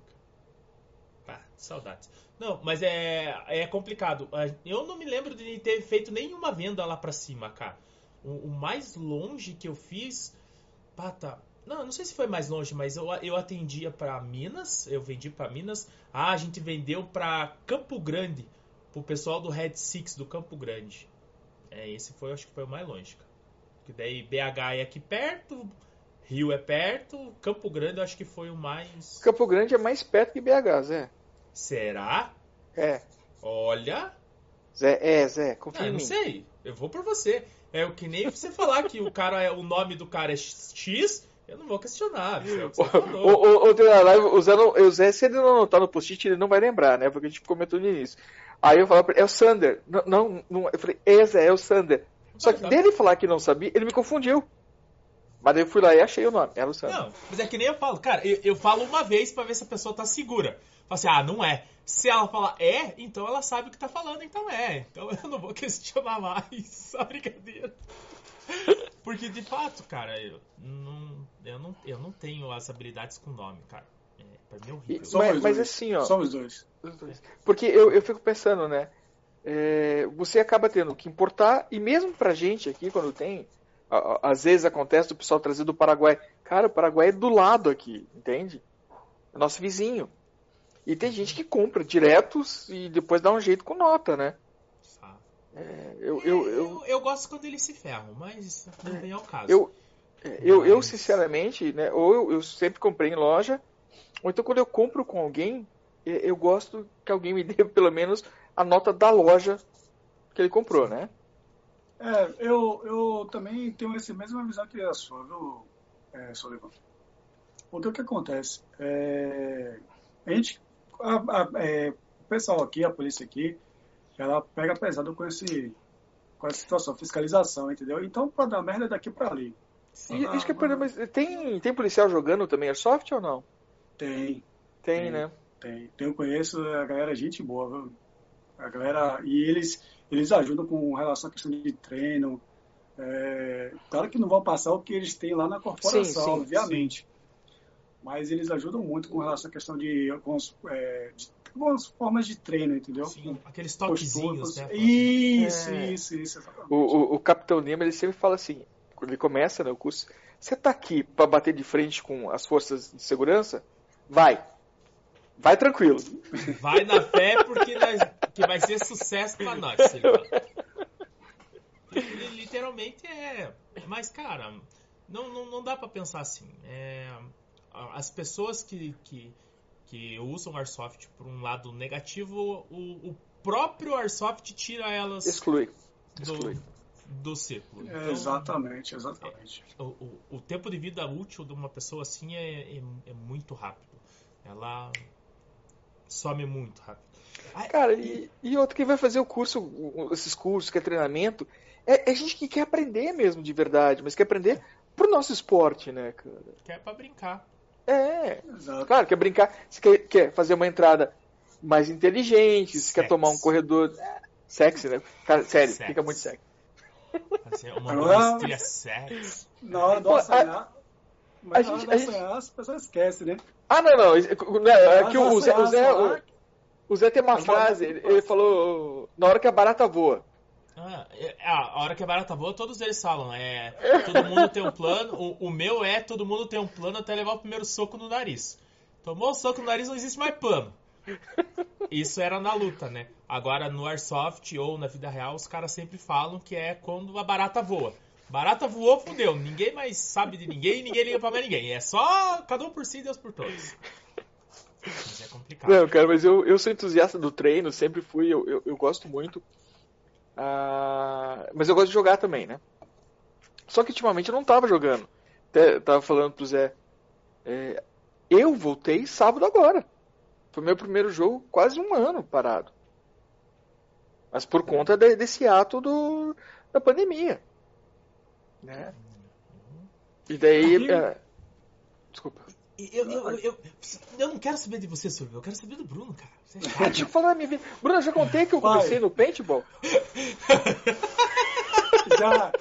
Ah, saudades. Não, mas é, é complicado. Eu não me lembro de ter feito nenhuma venda lá pra cima, cara. O, o mais longe que eu fiz. Pá, tá. Não, não sei se foi mais longe, mas eu, eu atendia para Minas, eu vendi para Minas. Ah, a gente vendeu para Campo Grande, pro pessoal do Red Six do Campo Grande. É, esse foi, acho que foi o mais longe, cara. Que daí BH é aqui perto, Rio é perto, Campo Grande eu acho que foi o mais. Campo Grande é mais perto que BH, Zé. Será? É. Olha. Zé, é, Zé, confia ah, em mim. Não sei, eu vou por você. É o que nem você falar que o cara é o nome do cara é X, eu não vou questionar. É o, o, o, o, o, Zé, o Zé, se ele não anotar no post-it, ele não vai lembrar, né? Porque a gente comentou no início. Aí eu falava pra ele, é o Sander. Não, não, não eu falei, é, Zé, é o Sander. Só que dele falar que não sabia, ele me confundiu. Mas eu fui lá e achei o nome, era o Sander. Não, mas é que nem eu falo, cara, eu, eu falo uma vez pra ver se a pessoa tá segura. Fala assim, ah, não é. Se ela falar é, então ela sabe o que tá falando, então é. Então eu não vou questionar mais. Só brincadeira. Porque de fato, cara, eu não, eu não, eu não tenho as habilidades com nome, cara. É, pra mim é horrível. E, mas, mas assim, ó. Somos dois. Porque eu, eu fico pensando, né? É, você acaba tendo que importar, e mesmo pra gente aqui, quando tem, às vezes acontece o pessoal trazer do Paraguai. Cara, o Paraguai é do lado aqui, entende? É nosso vizinho. E tem gente que compra diretos e depois dá um jeito com nota, né? É, eu, eu, eu, eu, gosto quando eles se ferram, mas não vem ao caso. Eu, eu, eu sinceramente, né, ou eu, eu sempre comprei em loja, ou então quando eu compro com alguém, eu gosto que alguém me dê pelo menos a nota da loja que ele comprou, né? É, eu, eu também tenho essa mesma visão que a sua, viu, é, Solivan? Porque o que acontece? É, a gente a, a, é, o pessoal aqui, a polícia aqui, ela pega pesado com, esse, com essa situação, fiscalização, entendeu? Então, pra dar merda é daqui pra ali. E, ah, isso que é tem, tem policial jogando também Airsoft ou não? Tem. Tem, tem né? Tem. Eu conheço a galera, gente boa, viu? A galera. E eles, eles ajudam com relação à questão de treino. É, claro que não vão passar o que eles têm lá na corporação, sim, sim, obviamente. Sim mas eles ajudam muito com relação à questão de alguns é, de algumas formas de treino, entendeu? Sim, aqueles toquezinhos, né? Isso, é. isso, isso, o, o, o, Capitão Nemo, ele sempre fala assim, quando ele começa né, o curso, você tá aqui para bater de frente com as forças de segurança? Vai. Vai tranquilo. Vai na fé porque que vai ser sucesso pra nós, Literalmente é. Mas, cara, não, não, não dá para pensar assim. É, as pessoas que, que, que usam Airsoft por um lado negativo, o, o próprio Airsoft tira elas. Exclui. Exclui. Do, do círculo. É, então, exatamente, exatamente. É, o, o, o, tempo de vida útil de uma pessoa assim é, é, é muito rápido. Ela some muito rápido. Cara, e, e outro, quem vai fazer o curso, esses cursos, que é treinamento, é, é gente que quer aprender mesmo de verdade, mas quer aprender pro nosso esporte, né, cara? Quer pra brincar. É, Exato. claro, quer brincar, você quer, quer fazer uma entrada mais inteligente, você quer tomar um corredor sexy, né? Cara, sério, Sex. fica muito sexy. Fazer uma Agora, sexy. Na hora do assanhar, mas a gente, a gente... as pessoas esquecem, né? Ah, não, não. não é que o Zé, o, Zé, o, o Zé tem uma frase, ele, ele falou na hora que a barata voa. Ah, é, a hora que a barata voa, todos eles falam. É, todo mundo tem um plano. O, o, meu é todo mundo tem um plano até levar o primeiro soco no nariz. Tomou o soco no nariz, não existe mais plano. Isso era na luta, né? Agora no Airsoft ou na vida real, os caras sempre falam que é quando a barata voa. Barata voou, fudeu. Ninguém mais sabe de ninguém, ninguém liga pra mais ninguém. É só cada um por si e Deus por todos. Mas é complicado. Não, cara, mas eu, eu sou entusiasta do treino, sempre fui, eu, eu, eu gosto muito. Uh, mas eu gosto de jogar também, né? Só que ultimamente eu não tava jogando. Até tava falando pro Zé. É, eu voltei sábado agora. Foi meu primeiro jogo, quase um ano parado. Mas por conta de, desse ato do, da pandemia. Né? E daí. É... Desculpa. Eu, eu, eu, eu, não quero saber de você, Silvio. Eu quero saber do Bruno, cara. Você é deixa eu falar da minha vida. Bruno, eu já contei que eu comecei Vai. no paintball? já.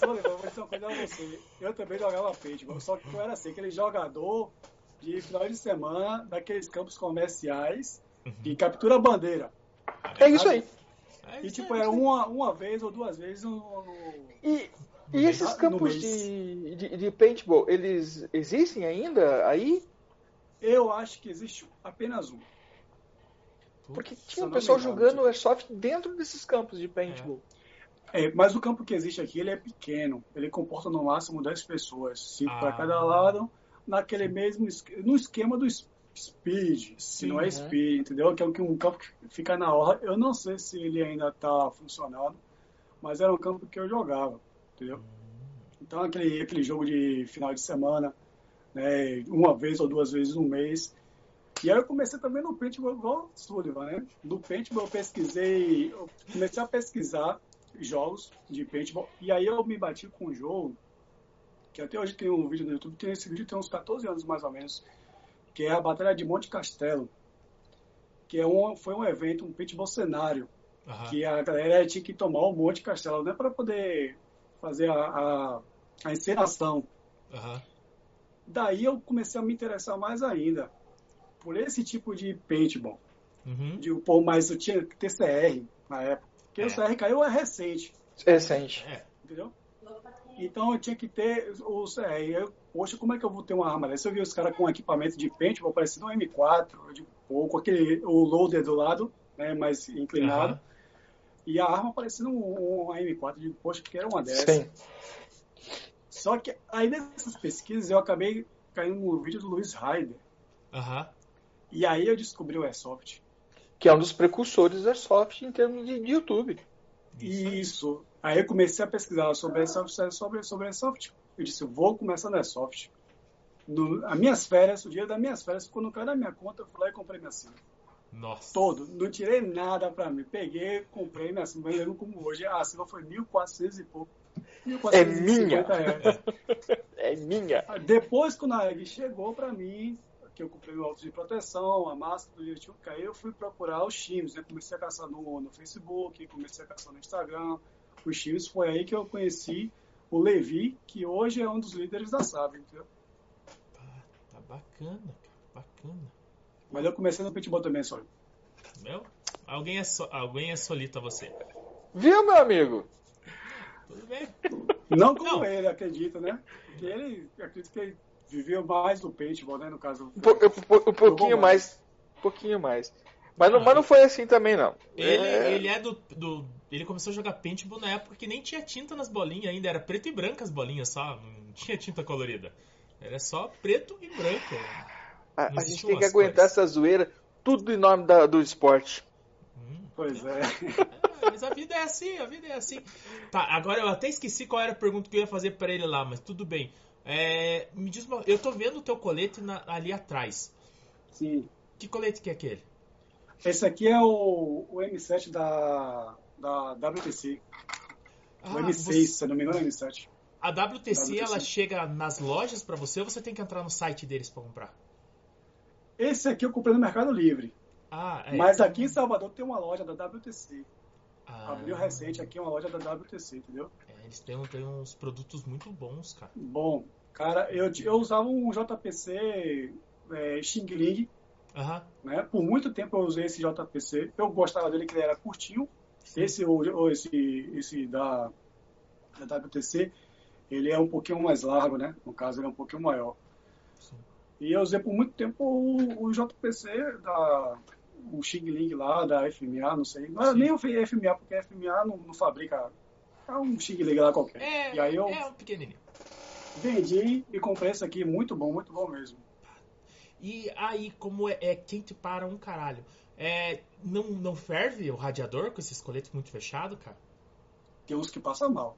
Eu vou dizer uma coisa a você. Eu também jogava paintball, só que eu era assim, aquele jogador de final de semana daqueles campos comerciais de uhum. captura bandeira. É isso aí. E tipo, era uma, uma vez ou duas vezes no. no... E, e esses campos de, de, de, paintball, eles existem ainda aí? Eu acho que existe apenas um. Porque tinha um pessoal jogando airsoft dentro desses campos de paintball. É. é. mas o campo que existe aqui, ele é pequeno. Ele comporta no máximo 10 pessoas, 5 ah. para cada lado, naquele mesmo no esquema do speed, Sim, não é, é speed, entendeu? Que é um campo que fica na hora. Eu não sei se ele ainda está funcionando, mas era um campo que eu jogava entendeu? Então, aquele, aquele jogo de final de semana, né, uma vez ou duas vezes no mês. E aí eu comecei também no Paintball, igual Sullivan, né? No Paintball eu pesquisei, eu comecei a pesquisar jogos de Paintball, e aí eu me bati com um jogo, que até hoje tem um vídeo no YouTube, tem esse vídeo tem uns 14 anos mais ou menos, que é a Batalha de Monte Castelo, que é um, foi um evento, um paintball cenário, uhum. que a galera tinha que tomar o Monte Castelo, né, para poder fazer a, a, a encenação. Uhum. Daí eu comecei a me interessar mais ainda por esse tipo de paintball. Uhum. De, pô, mas eu tinha que ter CR na época. Porque é. o CR caiu é recente. É recente. É. Entendeu? Então eu tinha que ter o CR. Eu, poxa, como é que eu vou ter uma arma dessa? Eu vi os caras com equipamento de paintball parecendo um M4, de pouco, aquele, o loader do lado, né, mais inclinado. Uhum. E a arma parecendo um, um AM4 de poxa, que era uma dessas. Sim. Só que aí nessas pesquisas eu acabei caindo no vídeo do Luiz Ryder. Uhum. E aí eu descobri o Airsoft. Que é um dos precursores do Airsoft em termos de, de YouTube. Isso. Aí eu comecei a pesquisar sobre Airsoft, sobre, sobre Airsoft. Eu disse, vou começar no Airsoft. No, as minhas férias, o dia das minhas férias, quando caiu na minha conta, eu fui lá e comprei minha cena. Nossa. Todo. Não tirei nada pra mim. Peguei, comprei minha cima, lembro como hoje. A cima foi 1.400 e pouco. 1450 é minha! é minha! Depois que o Naeg chegou pra mim, que eu comprei o óculos de proteção, a máscara do YouTube, aí eu fui procurar os times, né? Comecei a caçar no, no Facebook, comecei a caçar no Instagram. Os times, foi aí que eu conheci o Levi, que hoje é um dos líderes da SAB, entendeu? Tá, tá bacana, cara, bacana. Mas eu comecei no paintball também, só. Meu? Alguém é, so... Alguém é solito a você. Viu, meu amigo? Tudo bem. Não como Não. ele, acredita, né? Porque ele, acredito que ele viveu mais do paintball, né? No caso. Um, um, um pouquinho mais. Um pouquinho mais. Mas não, ah, mas não foi assim também, não. Ele é, ele é do, do, Ele começou a jogar paintball na época que nem tinha tinta nas bolinhas ainda. Era preto e branco as bolinhas só. Não tinha tinta colorida. Era só preto e branco. A, a gente tem que aguentar essa zoeira. Tudo em nome da, do esporte. Hum, pois é. é. Mas a vida é assim, a vida é assim. Tá, agora eu até esqueci qual era a pergunta que eu ia fazer para ele lá, mas tudo bem. É, me diz uma, eu tô vendo o teu colete na, ali atrás. Sim. Que colete que é aquele? Esse aqui é o, o M7 da, da WTC. Ah, o M6, você... se não me engano, é o M7. A WTC, WTC. ela chega nas lojas para você ou você tem que entrar no site deles para comprar? Esse aqui eu comprei no Mercado Livre. Ah, é. Mas aqui em Salvador tem uma loja da WTC. Ah. Abriu recente aqui uma loja da WTC, entendeu? É, eles têm, têm uns produtos muito bons, cara. Bom, cara, eu, eu usava um JPC é, Xing Ling Uhum. Né? Por muito tempo eu usei esse JPC. Eu gostava dele que ele era curtinho. Sim. Esse ou, esse, esse da, da WTC, ele é um pouquinho mais largo, né? No caso, ele é um pouquinho maior. Sim. E eu usei por muito tempo o, o JPC da o Xing Ling lá, da FMA, não sei. Não é nem o FMA, porque a FMA não, não fabrica. É um Xing Ling lá qualquer. É, e aí eu é um pequenininho. Vendi e comprei esse aqui, muito bom, muito bom mesmo. E aí, como é, é quente para um caralho, é, não, não ferve o radiador com esses coletes muito fechados, cara? Tem uns que passam mal.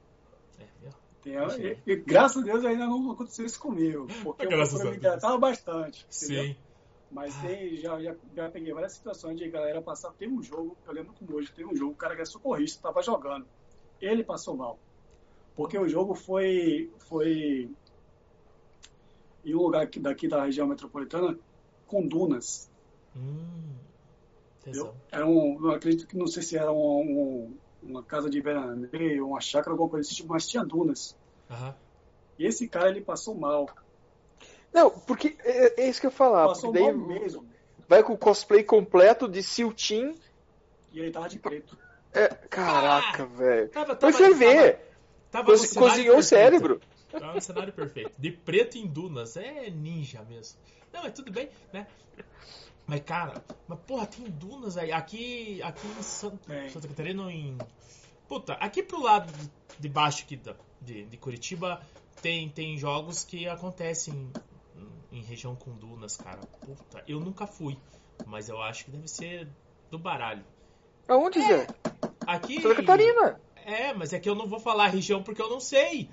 É, viu? Tem, e, e, graças a Deus ainda não aconteceu isso comigo. Porque graças eu me hidratava bastante. Entendeu? Sim. Mas tem, já, já, já, peguei várias situações de galera passar. Tem um jogo, eu lembro como hoje, tem um jogo, o cara que é socorrista, tava jogando. Ele passou mal. Porque o jogo foi, foi em um lugar aqui, daqui da região metropolitana com dunas. Hum, era um, eu acredito que não sei se era um, um, uma casa de veraneio, uma chácara, alguma coisa assim, mas tinha dunas. Uhum. E esse cara ele passou mal. Não, porque é, é isso que eu falava. Passou daí mal mesmo. Vai com o cosplay completo de Siltin. E ele tava de preto. É, caraca, ah, velho. Foi ferver. Tava, tava cozinhou o cérebro. É um cenário perfeito. De preto em dunas. É ninja mesmo. Não, é tudo bem, né? Mas, cara, mas porra, tem dunas aí. Aqui, aqui em Santa, é. Santa Catarina, em. Puta, aqui pro lado de baixo aqui da, de, de Curitiba tem, tem jogos que acontecem em, em região com dunas, cara. Puta, eu nunca fui, mas eu acho que deve ser do baralho. Aonde, é, Zé? Aqui. Santa Catarina. É, mas é que eu não vou falar a região porque eu não sei.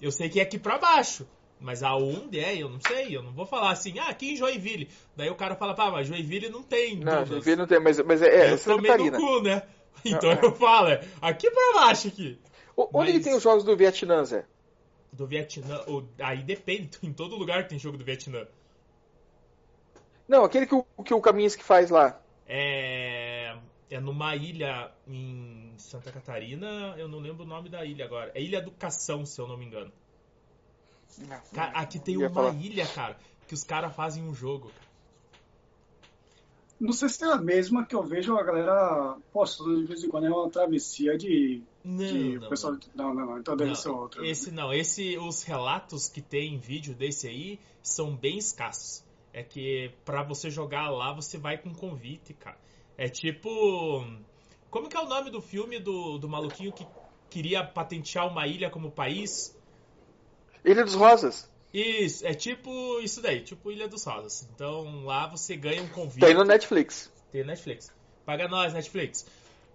Eu sei que é aqui pra baixo. Mas aonde é, eu não sei. Eu não vou falar assim, ah, aqui em Joinville. Daí o cara fala, pá, mas Joinville não tem. Não, Joinville não tem, mas, mas é, é eu Santa Catarina. cu, né? Então eu falo, é, aqui pra baixo aqui. O, onde mas... tem os jogos do Vietnã, Zé? Do Vietnã, aí depende, em todo lugar tem jogo do Vietnã. Não, aquele que o, que o que faz lá. É é numa ilha em Santa Catarina, eu não lembro o nome da ilha agora. É Ilha do Cação, se eu não me engano. Cara, aqui tem uma falar. ilha, cara, que os caras fazem um jogo. Não sei se é a mesma que eu vejo a galera postando de vez em quando, é uma travessia de. Não, de não, pessoal... não, não, não, então deve não, ser outro. Esse não, esse, os relatos que tem em vídeo desse aí são bem escassos. É que para você jogar lá, você vai com convite, cara. É tipo. Como que é o nome do filme do, do maluquinho que queria patentear uma ilha como país? Ilha dos Rosas. Isso, é tipo isso daí, tipo Ilha dos Rosas. Então lá você ganha um convite. Tem no Netflix. Tem no Netflix. Paga nós, Netflix.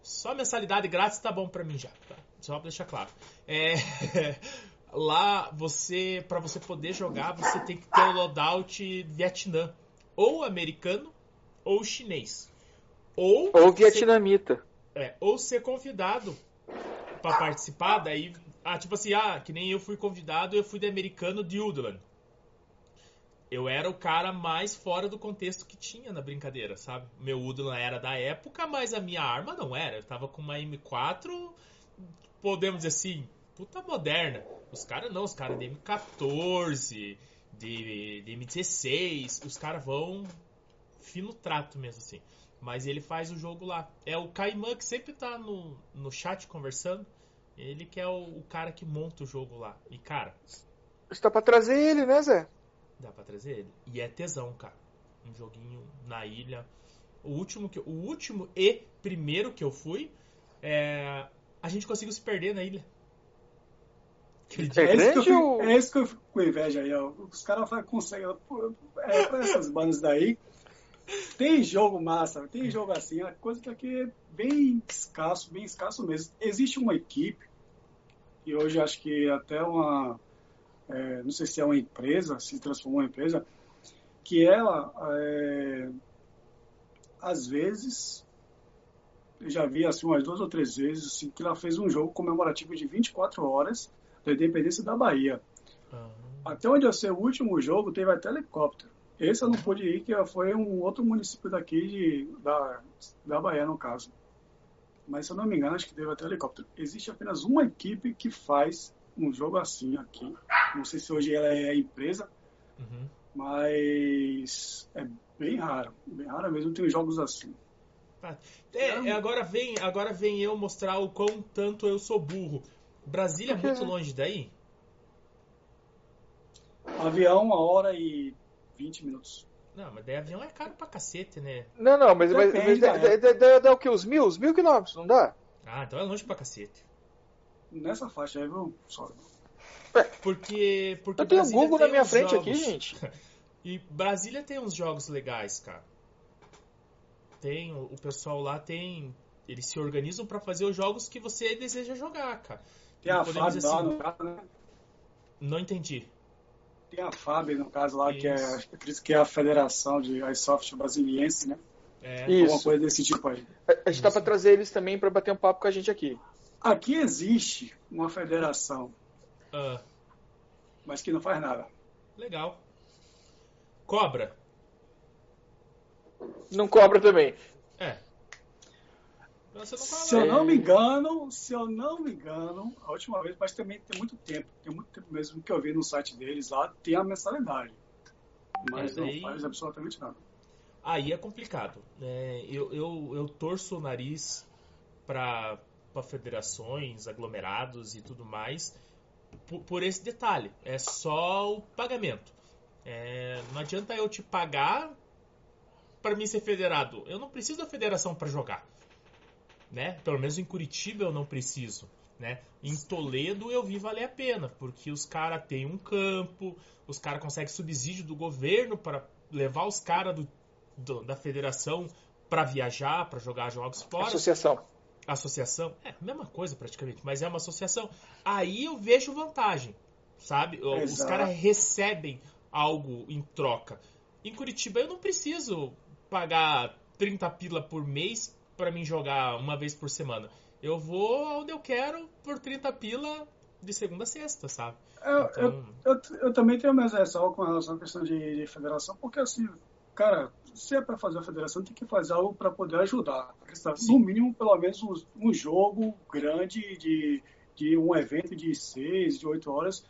Só mensalidade grátis tá bom pra mim já, tá? Só pra deixar claro. É, lá você, para você poder jogar, você tem que ter o loadout Vietnã, ou americano ou chinês. Ou, ou vietnamita. Ser, é, ou ser convidado para participar, daí. Ah, tipo assim, ah, que nem eu fui convidado, eu fui de americano de Udland. Eu era o cara mais fora do contexto que tinha na brincadeira, sabe? Meu Udland era da época, mas a minha arma não era. Eu tava com uma M4, podemos dizer assim, puta moderna. Os caras não, os caras de M14, de, de M16, os caras vão fino trato mesmo, assim. Mas ele faz o jogo lá. É o Caimã que sempre tá no, no chat conversando. Ele que é o, o cara que monta o jogo lá. E, cara. Está pra trazer ele, né, Zé? Dá pra trazer ele. E é tesão, cara. Um joguinho na ilha. O último, que, o último e primeiro que eu fui, é, a gente conseguiu se perder na ilha. É, é, esse que eu, é esse que eu fico com inveja aí, ó. Os caras conseguem. É, essas bandas daí. Tem jogo massa, tem jogo assim, a coisa que aqui é bem escasso, bem escasso mesmo. Existe uma equipe, e hoje acho que até uma. É, não sei se é uma empresa, se transformou em empresa, que ela, é, às vezes, eu já vi assim umas duas ou três vezes, assim, que ela fez um jogo comemorativo de 24 horas da independência da Bahia. Uhum. Até onde eu sei, o último jogo teve até helicóptero. Esse eu não pude ir, que foi um outro município daqui de, da, da Bahia, no caso. Mas se eu não me engano, acho que teve até helicóptero. Existe apenas uma equipe que faz um jogo assim aqui. Não sei se hoje ela é empresa, uhum. mas é bem raro. Bem raro mesmo tem jogos assim. É, é, agora, vem, agora vem eu mostrar o quão tanto eu sou burro. Brasília é muito longe daí? Avião, uma hora e 20 minutos. Não, mas daí avião é caro pra cacete, né? Não, não, mas, Depende, mas, mas dá, dá, dá, o que? Os mil? Os mil quilômetros, não dá? Ah, então é longe pra cacete. Nessa faixa aí, viu? Só. É. Porque, porque. Eu tenho o Google na minha frente jogos. aqui, gente. e Brasília tem uns jogos legais, cara. Tem, o pessoal lá tem. Eles se organizam para fazer os jogos que você deseja jogar, cara. Tem a FAB assim, lá no caso, né? Não entendi. Tem a FAB, no caso lá, Isso. que é, acredito que é a Federação de iSoft Brasiliense, né? É. Isso. Alguma coisa desse tipo aí. A gente tá para trazer eles também para bater um papo com a gente aqui. Aqui existe uma federação, uh. mas que não faz nada. Legal. Cobra. Não cobra também. Se eu não me engano, se eu não me engano, a última vez, mas também tem muito tempo, tem muito tempo mesmo que eu vi no site deles lá, tem a mensalidade. Mas não faz absolutamente nada. Aí é complicado. É, eu, eu, eu torço o nariz para federações, aglomerados e tudo mais por, por, esse detalhe. É só o pagamento. É, não adianta eu te pagar para mim ser federado. Eu não preciso da federação para jogar né? Pelo menos em Curitiba eu não preciso, né? Em Toledo eu vi valer a pena, porque os caras têm um campo, os caras conseguem subsídio do governo para levar os caras da federação para viajar, para jogar jogos fora. Associação. Associação, é, mesma coisa praticamente, mas é uma associação. Aí eu vejo vantagem, sabe? Exato. Os caras recebem algo em troca. Em Curitiba eu não preciso pagar 30 pila por mês para mim jogar uma vez por semana. Eu vou onde eu quero por 30 pila de segunda a sexta, sabe? Eu, então... eu, eu, eu, também tenho minhas ressalvas com relação à questão de, de, federação, porque assim, cara, se é para fazer a federação, tem que fazer algo para poder ajudar. No mínimo, pelo menos um, um, jogo grande de, de um evento de seis, de oito horas,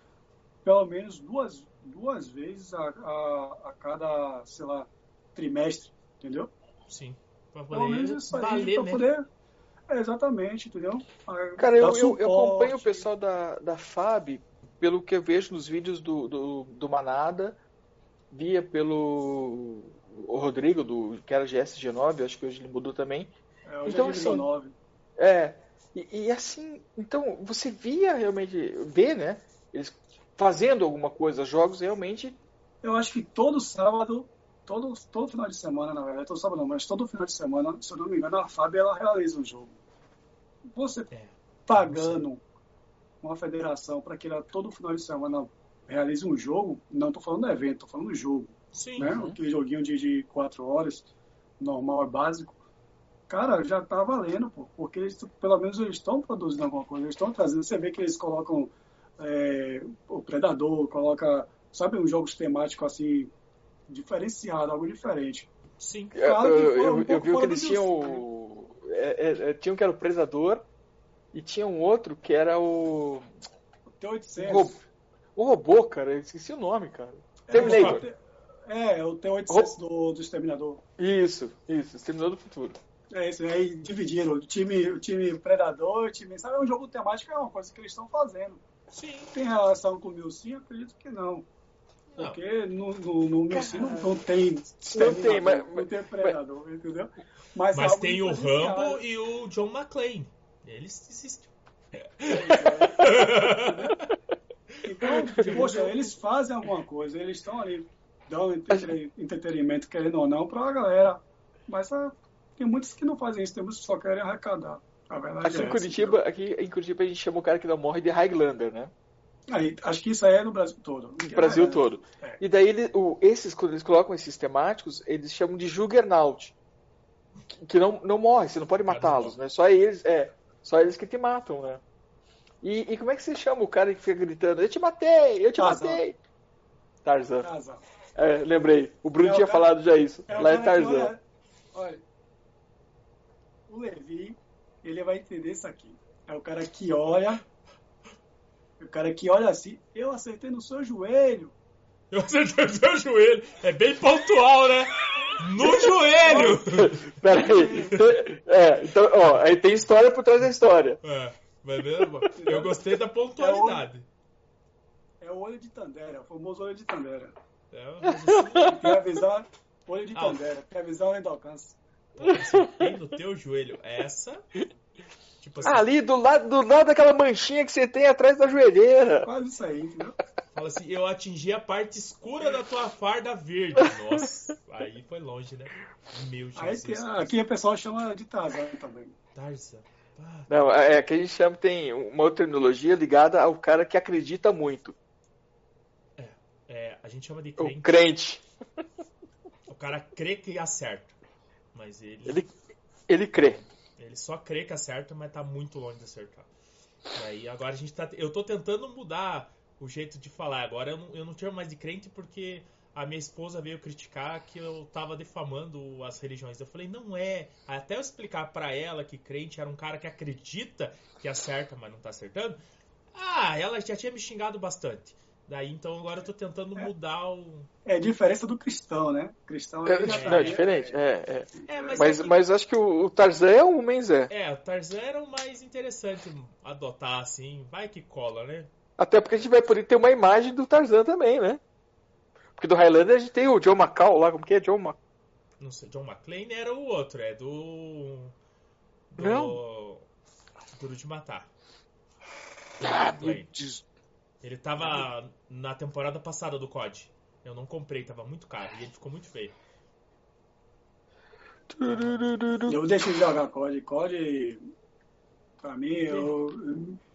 pelo menos duas, duas vezes a, a, a cada, sei lá, trimestre, entendeu? Sim. Pra poder Pelo menos isso aí, valer, pra né? poder. É, exatamente, entendeu? Cara, eu, eu, eu, acompanho o pessoal da, da FAB pelo que eu vejo nos vídeos do, do, do Manada, via pelo o Rodrigo, do, que era GS9, acho que hoje ele mudou também. É, hoje então, é assim, 9. É, e, e, assim, então você via realmente, vê, né? Eles fazendo alguma coisa, jogos realmente. Eu acho que todo sábado todo, todo final de semana, na verdade, todo sábado não, mas todo final de semana, se eu não me engano, a FAB ela realiza um jogo. Você é, pagando uma federação para que ela todo final de semana realize um jogo, não estou falando do evento, estou falando do jogo. Sim. Né? Uhum. Aquele joguinho de, de quatro horas, normal, básico. Cara, já tá valendo, pô, porque eles, pelo menos eles estão produzindo alguma coisa, eles estão trazendo. Você vê que eles colocam é, o Predador, coloca, sabe, uns jogos temáticos assim, diferenciado, algo diferente. Sim. Claro eu, eu, um eu vi que eles tinham o... É, é, é, tinha um que era o Predador e tinha um outro que era o... O T-800. O, robô, o robô cara, eu esqueci o nome, cara. É, Terminator. É, o T-800 do, do Exterminador. Isso, isso, Exterminador do Futuro. É isso, aí dividiram o time, o time Predador, o time. Sabe, é um jogo temático, é uma coisa que eles estão fazendo. Sim. Tem relação com o Milsim? Acredito que não. Não. Porque no, no, no Milsim não, não tem Não tem, mas- não tem Predador, entendeu? Mas, Mas tem o. Rambo e o John McClane. Eles existem. Então, poxa, eles fazem alguma coisa, eles estão ali dando entre- entretenimento, querendo ou não, pra galera. Mas ah, tem muitos que não fazem isso, tem muitos que só querem arrecadar. A verdade Aqui é em essa, Curitiba, aqui em Curitiba a gente chama o cara que não morre de Highlander, né? Aí, acho que isso aí é no Brasil todo. No Brasil É, todo. é. E daí ele- o- esses, quando eles colocam esses temáticos, eles chamam de Juggernaut. Que- Que não, não morre, você não pode matá-los, né? Só eles, é, só eles que te matam, né? E, e como é que você chama o cara que fica gritando, eu te matei, eu te Tarzan. matei? Tarzan. Casa. É, lembrei. O Bruno É o tinha cara- falado já isso. É Lá é Tarzan. olha- Olha, o Levi, ele vai entender isso aqui. É o cara que olha, o cara que olha assim, eu acertei no seu joelho. Eu acertei o seu joelho. É bem pontual, né? No joelho! Peraí. É, então, ó, aí tem história por trás da história. É, vai vendo? Eu gostei da pontualidade. É o olho de Tandera, o famoso olho de Tandera. É, mas Quer avisar, olho de Ah. Tandera, quer avisar além do alcance. eu acertei no teu joelho. Essa. Tipo assim, Ali, do lado, do lado daquela manchinha que você tem atrás da joelheira. Quase isso aí, entendeu? fala assim, eu atingi a parte escura da tua farda verde. Nossa, aí foi longe, né? Meu Aí Jesus. tem- aqui o pessoal chama de Tarzan também. Tarzan. Ah, Não, é que a gente chama, tem uma outra terminologia ligada ao cara que acredita muito. é, a gente chama de O crente. crente. O cara crê que acerta. Mas ele, Ele, ele crê. Ele só crê que acerta, mas tá muito longe de acertar. E aí agora a gente tá. Eu tô tentando mudar o jeito de falar. Agora eu não, eu não chamo mais de crente porque a minha esposa veio criticar que eu tava defamando as religiões. Eu falei, não é. Até eu explicar pra ela que crente era um cara que acredita que acerta, mas não tá acertando. Ah, ela já tinha me xingado bastante. Daí então agora eu tô tentando mudar o. É a diferença do cristão, né? Cristão É, tá- não, é diferente. É, é. É, mas, Mas, é que- mas acho que o, o Tarzan é o Menzé. É, o Tarzan era o mais interessante adotar assim. Vai que cola, né? Até porque a gente vai poder ter uma imagem do Tarzan também, né? Porque do Highlander a gente tem o John McCall lá, como que é? John Mac... Não sei, John McClane era o outro, é do. do Não. Duro de Matar. Ah, McClane. Deus. Ele tava na temporada passada do COD. Eu não comprei, tava muito caro e ele ficou muito feio. Eu deixei de jogar COD. COD, pra mim, eu.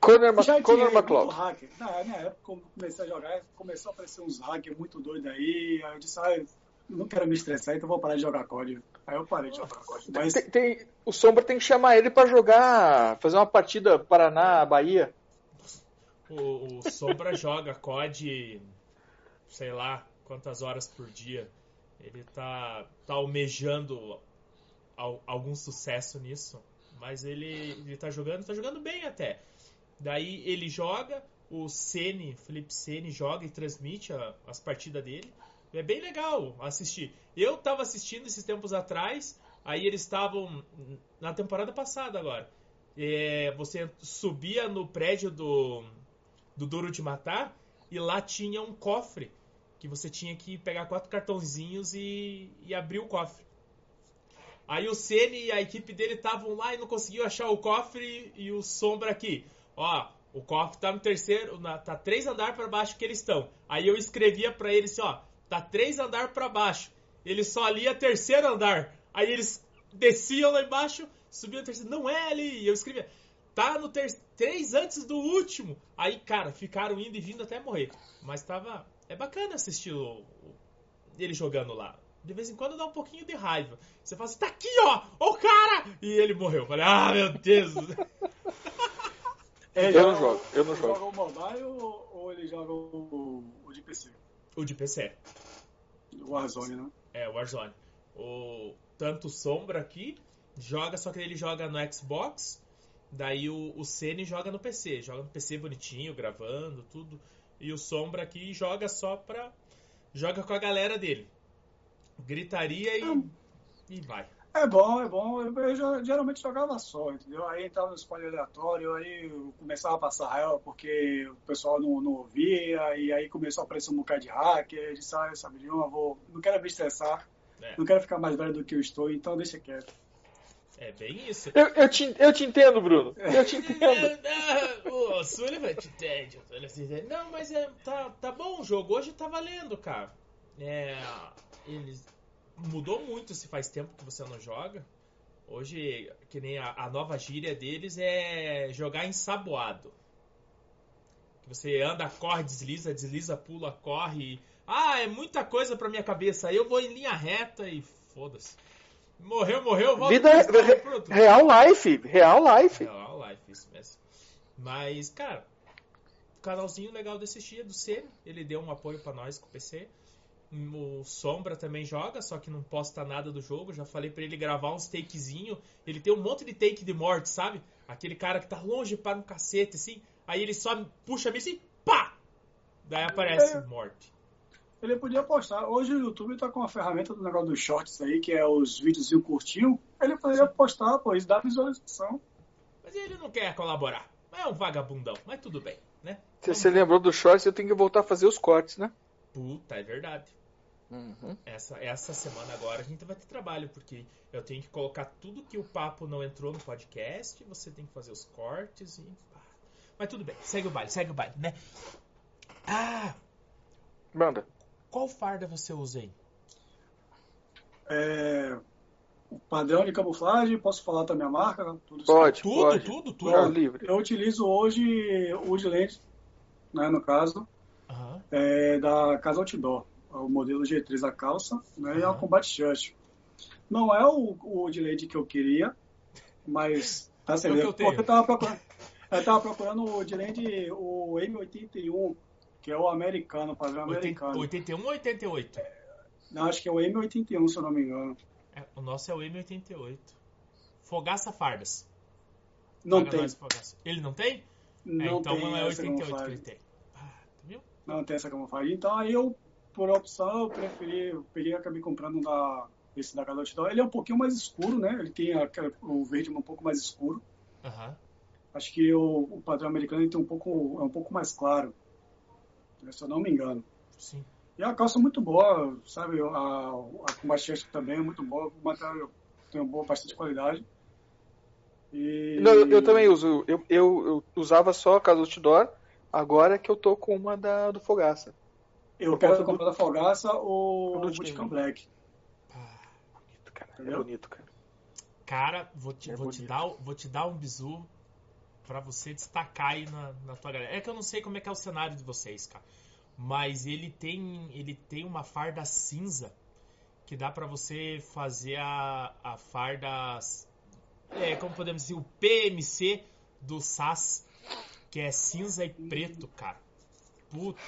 Conor. Já Conor McCloud. hacker. Na minha época, quando comecei a jogar, começou a aparecer uns hackers muito doidos aí. Aí eu disse, ah, eu não quero me estressar, então vou parar de jogar COD. Aí eu parei de jogar COD. Mas Tem, tem- o Sombra tem que chamar ele pra jogar, fazer uma partida Paraná-Bahia. O, o Sombra joga COD, sei lá quantas horas por dia. Ele tá, tá almejando al- algum sucesso nisso. Mas ele, ele tá jogando, tá jogando bem até. Daí ele joga, o Sene, Felipe Sene joga e transmite a- as partidas dele. É bem legal assistir. Eu tava assistindo esses tempos atrás, aí eles estavam na temporada passada agora. É, você subia no prédio do, do Duro de Matar e lá tinha um cofre que você tinha que pegar quatro cartãozinhos e, e abrir o cofre. Aí o Ceni e a equipe dele estavam lá e não conseguiu achar o cofre e o Sombra aqui. Ó, o cofre tá no terceiro, na, tá três andar para baixo que eles estão. Aí eu escrevia para eles assim, ó, tá três andar para baixo. Ele só lia terceiro andar. Aí eles desciam lá embaixo, subiam o terceiro. Não é ali. E eu escrevia, tá no ter três antes do último. Aí, cara, ficaram indo e vindo até morrer. Mas tava. É bacana assistir o, o- ele jogando lá. De vez em quando dá um pouquinho de raiva. Você fala assim, tá aqui, ó! O cara! E ele morreu. Eu falei, ah, meu Deus! ele Eu joga- não jogo, eu não ele jogo. joga o mobile ou, ou ele joga o, o de PC? o de PC. O Warzone, né? É, o Warzone. O, tanto Sombra aqui joga, só que ele joga no Xbox. Daí o, o Sene joga no PC. Joga no PC bonitinho, gravando, tudo. E o Sombra aqui joga só pra. Joga com a galera dele. Gritaria e, e vai. É bom, é bom. Eu, eu, geralmente jogava só, entendeu? Aí entrava no spoiler aleatório, aí começava a passar raiva porque o pessoal não, não ouvia, e aí começou a aparecer um bocado de hacker, de sai, sabe de uma, vou, não quero me estressar, é. não quero ficar mais velho do que eu estou, então deixa quieto. É bem isso. Eu, eu, te, eu te entendo, Bruno. Eu te entendo. o Sullivan te entende. Não, mas é, tá, tá bom o jogo. Hoje tá valendo, cara. É, eles mudou muito se faz tempo que você não joga. Hoje, que nem a, a nova gíria deles é jogar ensaboado. Que você anda, corre, desliza, desliza, pula, corre. Ah, é muita coisa pra minha cabeça. Aí eu vou em linha reta e foda-se. Morreu, morreu, volta Vida re, real life, real life. Real life, isso mesmo. Mas, cara, canalzinho legal desse dia do C, ele deu um apoio para nós com o PC. O Sombra também joga, só que não posta nada do jogo. Já falei para ele gravar uns takezinho. Ele tem um monte de take de morte, sabe? Aquele cara que tá longe para um cacete, assim. Aí ele só puxa a mim assim, pá! Daí aparece é. morte. Ele podia postar. Hoje o YouTube tá com a ferramenta do negócio dos shorts aí, que é os vídeos curtinho. Ele poderia Sim. postar, pô, isso dá visualização. Mas ele não quer colaborar. É um vagabundão, mas tudo bem, né? Se você lembrou dos shorts, eu tenho que voltar a fazer os cortes, né? Puta, é verdade. Uhum. Essa, essa semana agora a gente vai ter trabalho, porque eu tenho que colocar tudo que o papo não entrou no podcast, você tem que fazer os cortes e. Mas tudo bem, segue o baile, segue o baile, né? Ah! Manda. Qual farda você usa aí? É, o padrão de camuflagem, posso falar também a marca? Tudo pode, tudo, pode. tudo, tudo, tudo. livre. Eu utilizo hoje o de lente, né, no caso, uhum. é, da Casa Outdoor o modelo G3 a calça, né, uhum. e a Combat Shirt. Não é o, o de lady que eu queria, mas tá. É porque eu tava procurando, eu tava procurando o de lady, o M81, que é o americano, padrão americano. 81 ou 88? Não, acho que é o M81, se eu não me engano. É, o nosso é o M88. Fogaça Fardas. Não tem. Ele não tem? Não é, então tem não é 88 que ele tem. Ah, viu? Não tem essa camuflagem. Então aí eu por opção, eu preferi, eu peguei acabei comprando da, esse da Galot Ele é um pouquinho mais escuro, né? Ele tem aquele, o verde um pouco mais escuro. Uhum. Acho que o, o, padrão americano tem um pouco, é um pouco mais claro, né? se eu não me engano. Sim. E a calça é muito boa, sabe? A, a Combat também é muito boa, o material tem uma boa, bastante qualidade. E... Não, eu, eu, também uso. Eu, eu, eu usava só a casa outdoor, agora que eu tô com uma da, do Fogaça. Eu quero comprar da Fogaça ou o Bootcamp Black. Ah, bonito, cara. É bonito, cara. Cara, vou te, é vou te, dar, vou te dar um bizu para você destacar aí na, na tua galera. É que eu não sei como é que é o cenário de vocês, cara. Mas ele tem, ele tem uma farda cinza que dá para você fazer a, a farda. É, como podemos dizer, o PMC do SAS, que é cinza e preto, cara. Puta,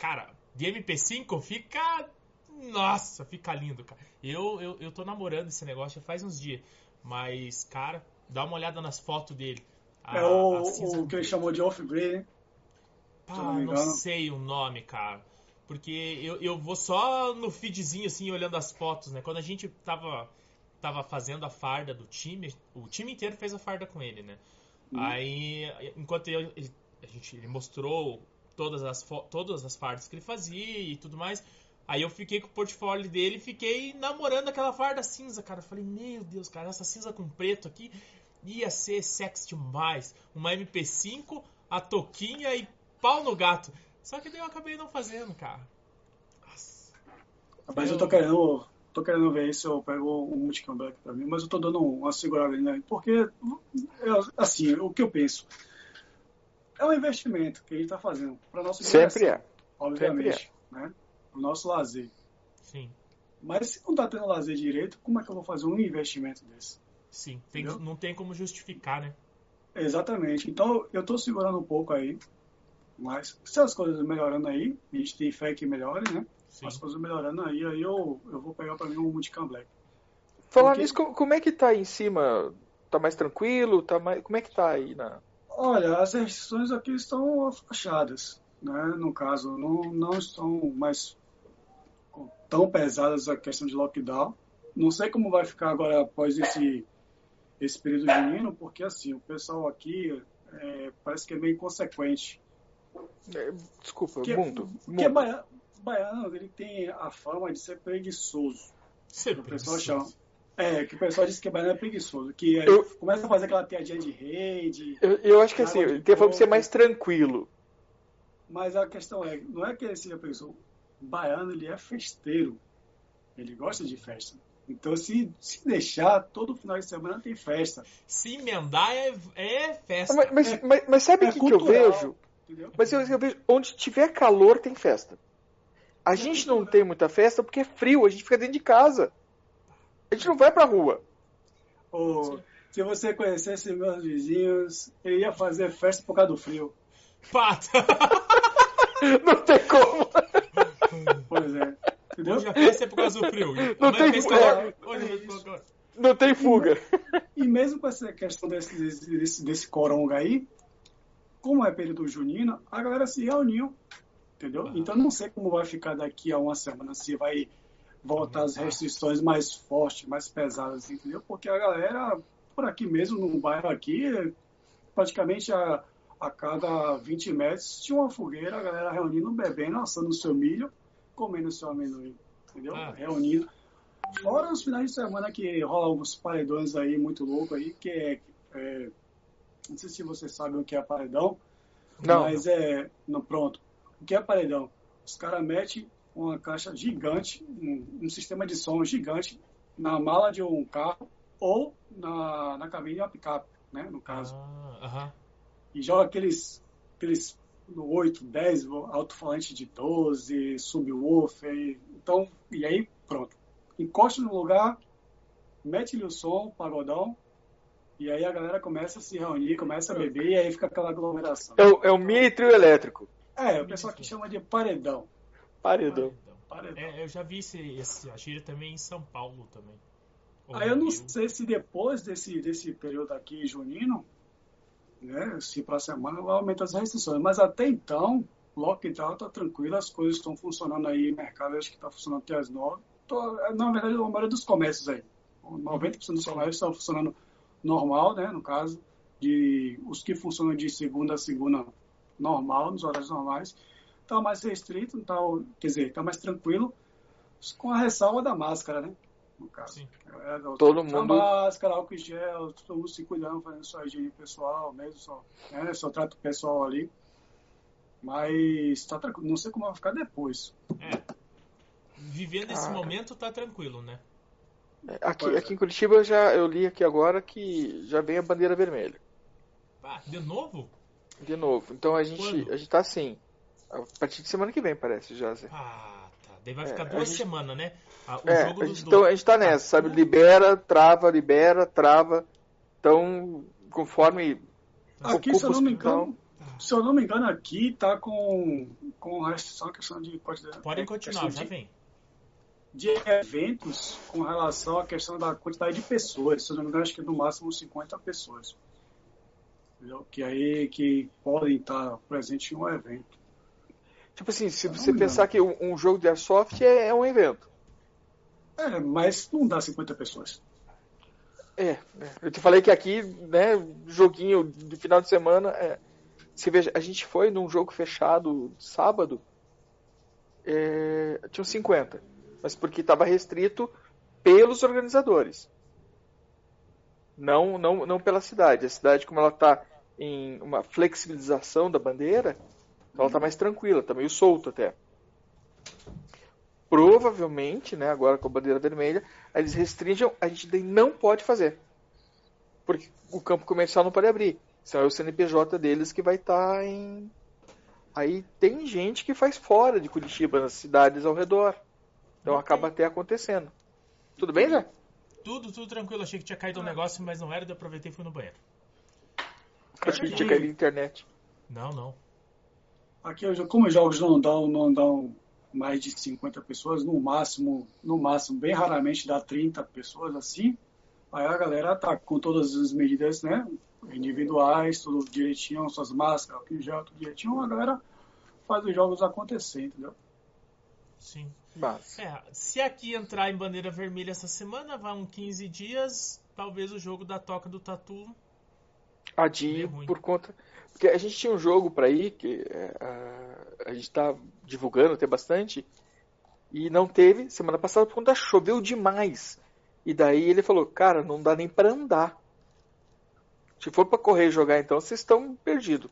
cara, de MP5 fica. Nossa, fica lindo, cara. Eu, eu, eu tô namorando esse negócio já faz uns dias. Mas, cara, dá uma olhada nas fotos dele. A, é o, o que ele chamou de né? Pá, não, não sei o nome, cara. Porque eu, eu vou só no feedzinho, assim, olhando as fotos, né? Quando a gente tava, tava fazendo a farda do time, o time inteiro fez a farda com ele, né? Uhum. Aí, enquanto eu, ele, a gente, ele mostrou todas as, todas as fardas que ele fazia e tudo mais. Aí eu fiquei com o portfólio dele e fiquei namorando aquela farda cinza, cara. Eu falei, meu Deus, cara, essa cinza com preto aqui ia ser sexy demais. Uma MP5, a toquinha e pau no gato. Só que daí eu acabei não fazendo, cara. Nossa. Mas eu, eu tô querendo, tô querendo ver se eu pego um multicam black pra mim, mas eu tô dando uma segurada ali, né? Porque, assim, o que eu penso é um investimento que a gente está fazendo para nosso Sempre é. Obviamente. Sempre é. Né? Para o nosso lazer. Sim. Mas se não está tendo lazer direito, como é que eu vou fazer um investimento desse? Sim, tem, não tem como justificar, né? Exatamente. Então eu estou segurando um pouco aí. Mas se as coisas melhorando aí, a gente tem fé que melhore, né? Sim. As coisas melhorando aí, aí eu, eu vou pegar para mim um Multicam Black. Falar Porque... nisso, como é que tá aí em cima? Tá mais tranquilo? Tá mais... Como é que tá aí na, Olha, as restrições aqui estão afastadas, né? No caso, não, não estão mais tão pesadas a questão de lockdown. Não sei como vai ficar agora após esse, esse período junino, porque assim, o pessoal aqui é, parece que é meio inconsequente. É, desculpa, porque, muito. Porque baiano, baiano, ele tem a fama de ser preguiçoso. Ser o pessoal chama. É, que o pessoal diz que baiano é preguiçoso. Que Eu- começa a fazer aquela piadinha de rede. Eu, eu acho que assim, de tem fama de ser mais tranquilo. Mas a questão é, não é que ele seja preguiçoso. O baiano, ele é festeiro. Ele gosta de festa. Então, se, se deixar, todo final de semana tem festa. Se emendar é, é festa. Mas, mas, É- mas, mas sabe o é que, que eu vejo? Entendeu? Mas eu, eu vejo, onde tiver calor tem festa. A gente não tem muita festa porque é frio, a gente fica dentro de casa. A gente não vai pra rua. Ou, se você conhecesse meus vizinhos, eu ia fazer festa por causa do frio. Pata. Não tem como. Pois é. Entendeu? Hoje a festa é por causa do frio. Não Amanhã tem fuga. É, Hoje é. Não tem fuga. E mesmo com essa questão desse, desse, desse, coronga aí, como é período junino, a galera se reuniu. Entendeu? Então não sei como vai ficar daqui a uma semana, se vai voltar as restrições mais fortes, mais pesadas, entendeu? Porque a galera, por aqui mesmo, no bairro aqui, praticamente a, a cada 20 metros tinha uma fogueira, a galera reunindo, bebendo, assando o seu milho, comendo seu amendoim, entendeu? Ah. Reunindo. Fora os finais de semana que rolam alguns paredões aí muito louco aí, que é, é- Não sei se vocês sabem o que é paredão, Não. mas é. Não, pronto. O que é paredão? Os caras metem uma caixa gigante, um, um sistema de som gigante, na mala de um carro ou na, na cabine de uma picape, né? No caso. Ah, aham. E joga aqueles. aqueles 8, 10 alto-falante de 12, subwoofer. Então, e aí, pronto. Encosta no lugar, mete-lhe o som, pagodão, e aí a galera começa a se reunir, começa a beber, e aí fica aquela aglomeração. É o, é o mini trio elétrico. É, o pessoal que chama de paredão. Paredão. paredão. É, eu já vi esse, esse a gíria também em São Paulo também. Ou Aí eu no não Rio. sei se depois desse, desse período aqui junino, né, se para a semana vai aumentar as restrições, mas até então, lockdown tá tranquilo, as coisas estão funcionando aí, o mercado acho que está funcionando até as nove. Tô- Na verdade, a maioria dos comércios aí, 90% dos comércios estão funcionando normal, né, no caso, de os que funcionam de segunda a segunda normal, nos horários normais, está mais restrito, tá, quer dizer, está mais tranquilo, com a ressalva da máscara, né, no caso. Sim. É, Todo a mundo- máscara, álcool gel, todo mundo se cuidando, fazendo sua higiene pessoal, mesmo só, né, só trato pessoal ali. Mas tá tranquilo, não sei como vai ficar depois. É. Vivendo esse Ah, momento tá tranquilo, né? Aqui, Pois é. aqui em Curitiba eu já eu li aqui agora que já vem a bandeira vermelha. Ah, de novo? De novo. Então a gente, Quando? a gente tá assim. A partir de semana que vem, parece, já. Ah, tá. Daí vai É, ficar a duas gente- semanas, né? Ah, o É, jogo a dos gente, dois. então a gente tá nessa, sabe? Libera, trava, libera, trava. Então, conforme. Aqui, se eu não me engano, se eu não me engano, aqui tá com, com restrição, questão de quantidade. Podem é, continuar, já de, vem. de eventos com relação à questão da quantidade de pessoas. Se eu não me engano, acho que no máximo 50 pessoas. Entendeu? Que aí que podem estar presentes em um evento. Tipo assim, se você pensar que um, um jogo de airsoft é, é um evento. É, mas não dá 50 pessoas. É, é. eu te falei que aqui, né, joguinho de final de semana, é, você veja, a gente foi num jogo fechado sábado, é, tinham 50, mas porque estava restrito pelos organizadores, não, não, não pela cidade. A cidade, como ela está em uma flexibilização da bandeira, então ela está mais tranquila, está meio solta até. Provavelmente, né, agora com a bandeira vermelha, eles restringam, a gente daí não pode fazer. Porque o campo comercial não pode abrir. Senão é o CNPJ deles que vai estar em. Aí tem gente que faz fora de Curitiba, nas cidades ao redor. Então Ok. acaba até acontecendo. Tudo bem, Zé? Tudo, tudo tranquilo. Achei que tinha caído um negócio, mas não era. Eu aproveitei e fui no banheiro. Acho que tinha caído na internet. Não, não. Aqui, hoje, como os jogos não dão, não dão mais de 50 pessoas, no máximo, no máximo, bem raramente dá 30 pessoas assim, aí a galera tá com todas as medidas, né, individuais, tudo direitinho, suas máscaras, em gel, tudo direitinho, a galera faz os jogos acontecer, entendeu? Sim. Mas... É, se aqui entrar em bandeira vermelha essa semana, vão 15 dias, talvez o jogo da Toca do Tatu. Adie por conta. Porque a gente tinha um jogo para ir, que é, a, a gente tá divulgando até bastante, e não teve semana passada por conta choveu demais. E daí ele falou, cara, não dá nem para andar. Se for para correr e jogar então, vocês estão perdidos.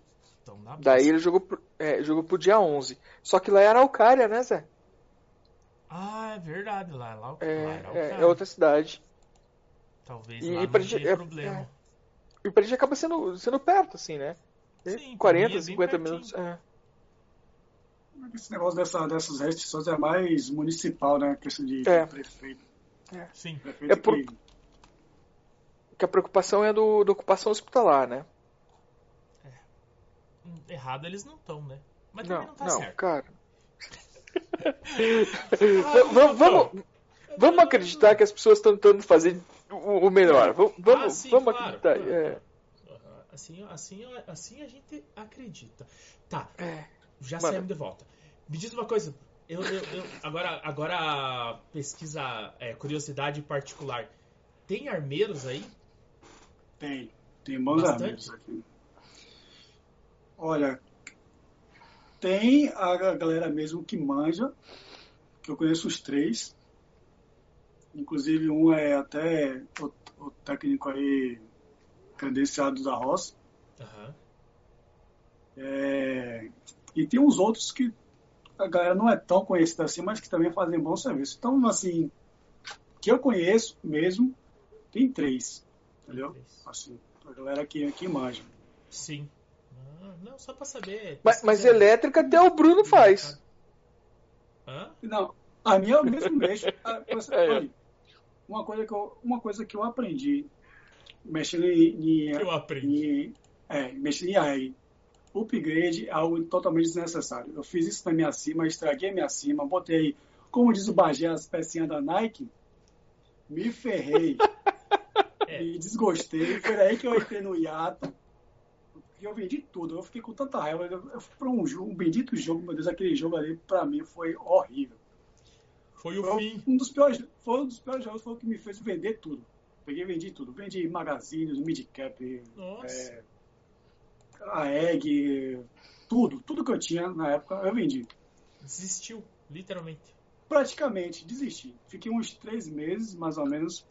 Daí ele jogou, é, jogou pro dia 11. Só que lá é Araucária, né, Zé? Ah, é verdade, lá, lá, é, lá é, é, outra cidade. Talvez e, lá e não tenha é, problema. É, e pra gente acaba sendo, sendo perto, assim, né? Sim, 40, 50 minutos. É. Esse negócio dessa, dessas restrições é mais municipal, né? Questão de é. prefeito. É. Sim. Prefeito é por... que... que a preocupação é do, da ocupação hospitalar, né? É. Errado eles não estão, né? Mas também não, não tá não, certo. cara. ah, vamos, vamos, vamos acreditar que as pessoas estão tentando fazer o, o melhor. Vamos, ah, sim, vamos claro, acreditar. Claro. É. Assim, assim, assim a gente acredita. Tá. É. Já Mano. saímos de volta. Me diz uma coisa. Eu, eu, eu agora, agora pesquisa, é, curiosidade particular. Tem armeiros aí? Tem. Tem bons armeiros aqui. Olha, tem a galera mesmo que manja, que eu conheço os três. Inclusive um é até o, o técnico aí credenciado da roça. Uhum. É, e tem uns outros que a galera não é tão conhecida assim, mas que também fazem bom serviço. Então, assim, que eu conheço mesmo, tem três. Entendeu? Assim, a galera aqui, aqui manja. Sim. Ah, não, só pra saber. Mas, mas elétrica até o Bruno faz. Hã? Não, a minha eu mesmo mexo. É. uma, coisa que eu, uma coisa que eu aprendi mexendo em. em eu aprendi. Em, é, mexendo em AI upgrade é algo totalmente desnecessário. Eu fiz isso na minha cima, estraguei a minha cima, botei, como diz o Bagé, as pecinhas da Nike, me ferrei, é. me desgostei. Foi aí que eu entrei no hiato. Eu vendi tudo, eu fiquei com tanta raiva. Eu fui para um jogo, um bendito jogo, meu Deus, aquele jogo ali, para mim, foi horrível. Foi o foi fim. Um dos piores, foi um dos piores jogos, foi o que me fez vender tudo. Peguei e vendi tudo. Vendi magazines, midcap, é, a egg, tudo, tudo que eu tinha na época eu vendi. Desistiu, literalmente. Praticamente, desisti. Fiquei uns três meses, mais ou menos,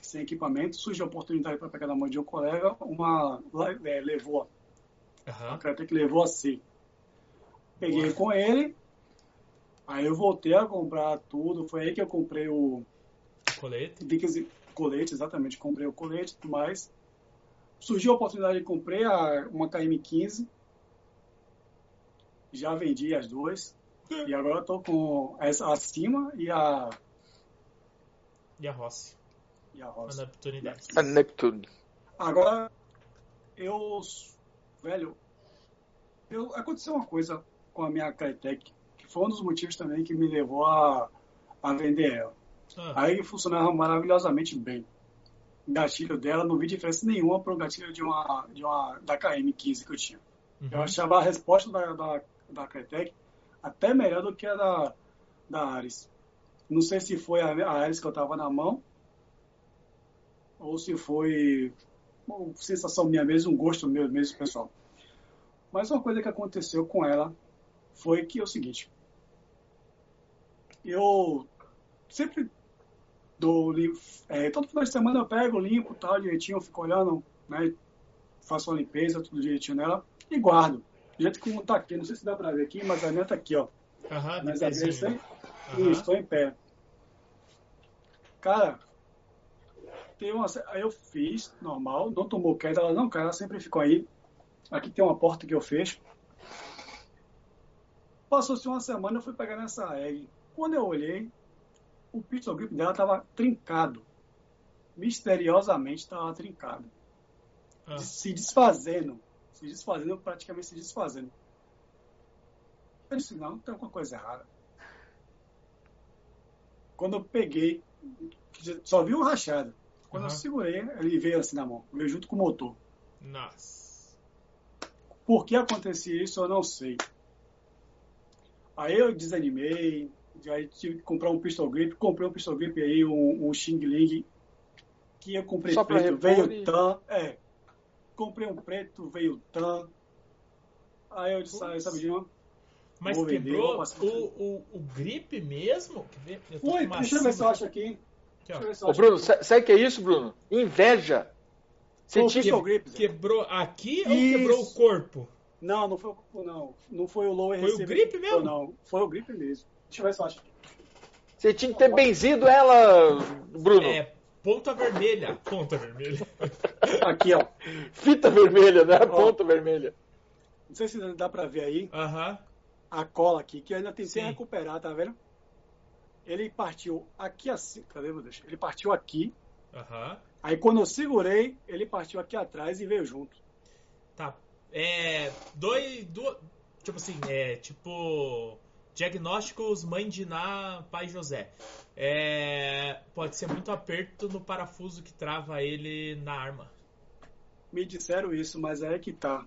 sem equipamento. Surgiu a oportunidade para pegar na mão de um colega, uma é, levou. Uhum. A Cratec levou a C. Peguei com ele, aí eu voltei a comprar tudo. Foi aí que eu comprei o. Colete? colete, exatamente. Comprei o colete e tudo mais surgiu a oportunidade de comprar uma KM15. Já vendi as duas. E agora estou com essa acima e a. E a Rossi. E a Rossi. A Neptune. A Neptune. Agora, eu. Velho, eu, aconteceu uma coisa com a minha Crytek, foi um dos motivos também que me levou a, a vender ela. Ah. Aí funcionava maravilhosamente bem gatilho dela, não vi diferença nenhuma para o gatilho de uma, de uma da KM15 que eu tinha. Uhum. Eu achava a resposta da, da, da Cretec até melhor do que a da, da Ares. Não sei se foi a, a Ares que eu estava na mão ou se foi uma sensação minha mesmo, um gosto meu mesmo, pessoal. Mas uma coisa que aconteceu com ela foi que é o seguinte. Eu sempre do é, todo final de semana eu pego, limpo tal direitinho, eu fico olhando, né? Faço uma limpeza, tudo direitinho nela e guardo. Do jeito que tá aqui, não sei se dá pra ver aqui, mas a minha tá aqui, ó. Aham, mas a minha uhum. estou em pé. Cara, tem uma, aí eu fiz, normal, não tomou queda, ela não cara, ela sempre ficou aí. Aqui tem uma porta que eu fecho. Passou-se uma semana, eu fui pegar nessa egg. Quando eu olhei, o pistol grip dela estava trincado. Misteriosamente estava trincado. Ah. Se desfazendo. Se desfazendo, praticamente se desfazendo. Eu disse, não, tem alguma coisa errada. Quando eu peguei, só vi o rachado. Quando uhum. eu segurei, ele veio assim na mão. Veio junto com o motor. Nossa. Por que acontecia isso, eu não sei. Aí eu desanimei, aí tive que comprar um pistol grip. Comprei um pistol grip aí, um, um Xing Ling, que eu comprei Só preto, repor veio e- tan. É. Comprei um preto, veio tan. Aí eu disse, ah, sabe de uma? Mas Vou vender, quebrou pra o, o, o grip mesmo? Eu uma deixa eu ver se eu acho aqui. Ô, Bruno, aqui. sa- sabe o que é isso, Bruno? Inveja. Você tinha pistol grip. Quebrou aqui ou Isso. quebrou o corpo? Não, não foi o não. Não foi o lower Foi o receiver grip que mesmo? Não, foi o grip mesmo. Você tinha que ter benzido ela, Bruno. É, ponta vermelha. Ponta vermelha. Aqui, ó. Fita vermelha, né? Ó. Ponta vermelha. Não sei se dá pra ver aí Aham. a cola aqui, que eu ainda tentei Sim. recuperar, tá vendo? Ele partiu aqui assim. Cadê, meu Deus? Ele partiu aqui. Aham. Aí quando eu segurei, ele partiu aqui atrás e veio junto. Tá. É. Dois. duas tipo assim, é. Tipo. Diagnósticos Mãe de Ná, Pai José. É, pode ser muito aperto no parafuso que trava ele na arma. Me disseram isso, mas é que tá.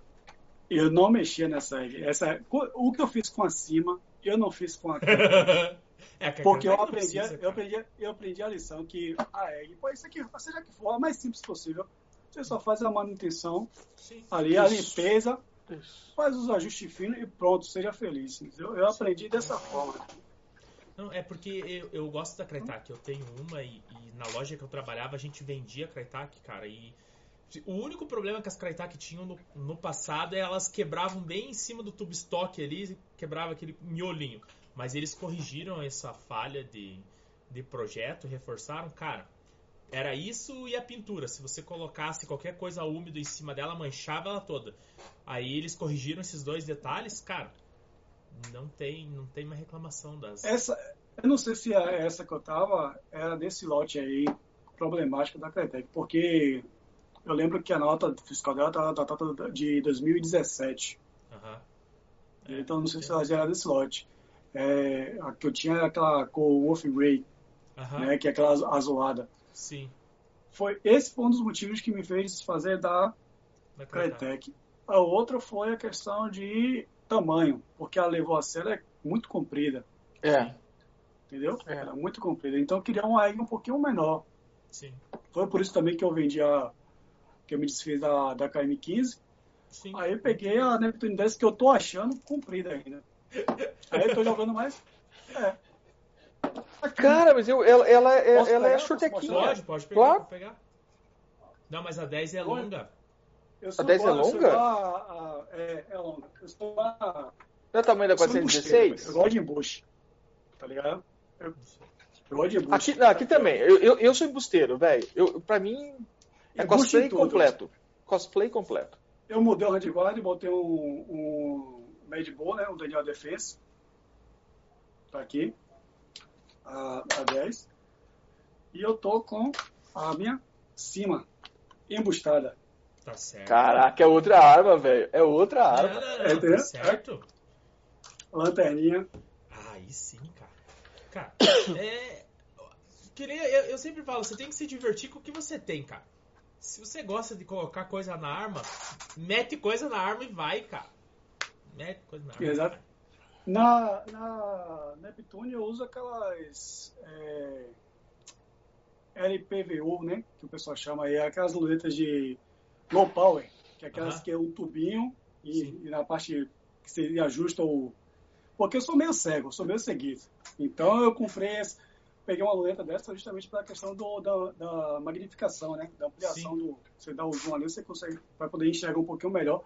Eu não mexia nessa egg. Essa, o que eu fiz com a cima, eu não fiz com a é, que a Porque eu aprendi, precisa, eu, aprendi, eu aprendi a lição que a egg, pô, isso aqui, seja que for, a mais simples possível. Você só faz a manutenção Sim. ali, a limpeza, Isso. faz os ajustes finos e pronto, seja feliz. entendeu? Eu aprendi dessa forma. Não, é porque eu, eu gosto da Crytek, eu tenho uma e, e na loja que eu trabalhava a gente vendia Crytek, cara, e o único problema que as Crytek tinham no, no passado é elas quebravam bem em cima do tube stock ali, quebrava aquele miolinho. Mas eles corrigiram essa falha de, de projeto, reforçaram, cara. Era isso e a pintura. Se você colocasse qualquer coisa úmida em cima dela, manchava ela toda. Aí eles corrigiram esses dois detalhes, cara. Não tem, não tem mais reclamação das. Essa, eu não sei se a- essa que eu tava era desse lote aí, problemático da Cretec, porque eu lembro que a nota fiscal dela tá da data de 2017. Aham. É, Então não sei se ela já era desse lote. É, a que eu tinha era aquela cor Wolf Grey, Aham. né, que é aquela azu- azulada. Sim. Foi, esse foi um dos motivos que me fez desfazer da. Crytek. A outra foi a questão de tamanho, porque ela levou a sério é muito comprida, É. entendeu? É. Era muito comprida. Então eu queria uma egg um pouquinho menor. Sim. Foi por isso também que eu vendi a. que eu me desfiz da, da KM15. Sim. Aí eu peguei a Neptune 10 que eu tô achando comprida ainda. Aí eu tô jogando mais. É. Cara, mas eu, ela, ela, é- Posso ela é pegar? Posso chutequinha. Pode, pode pegar, Claro. pegar. Não, mas a 10 é longa. Eu sou A 10 é longa? a- a- é, é longa. Eu sou a. Não é o tamanho da eu sou um embusteiro, 416? Eu gosto de embuste. Tá ligado? Eu, eu gosto de embuste. Aqui, não, aqui também. Eu, eu, eu sou embusteiro, velho. Eu, pra mim, é Embuste cosplay completo. Cosplay completo. Eu mudei o handguard, botei um, um Made Bull, né? Um Daniel Defense. Tá aqui. A, a 10. E eu tô com a minha cima embustada. Tá certo. Caraca, é outra arma, velho. É outra Não, arma. não, não, É, tá entendeu? certo. Lanterninha. Aí sim, cara. Cara, é. Queria, eu, eu sempre falo, você tem que se divertir com o que você tem, cara. Se você gosta de colocar coisa na arma, mete coisa na arma e vai, cara. Mete coisa na arma. Exato. Na, na Neptune eu uso aquelas é, LPVU, né? Que o pessoal chama aí, aquelas lunetas de low power, que é aquelas que é um tubinho e, e na parte que você ajusta o. Porque eu sou meio cego, eu sou meio seguido. Então eu comprei, peguei uma luneta dessa justamente pela questão do, da, da magnificação, né? Da ampliação Sim. do. Você dá o zoom ali, você consegue, vai poder enxergar um pouquinho melhor.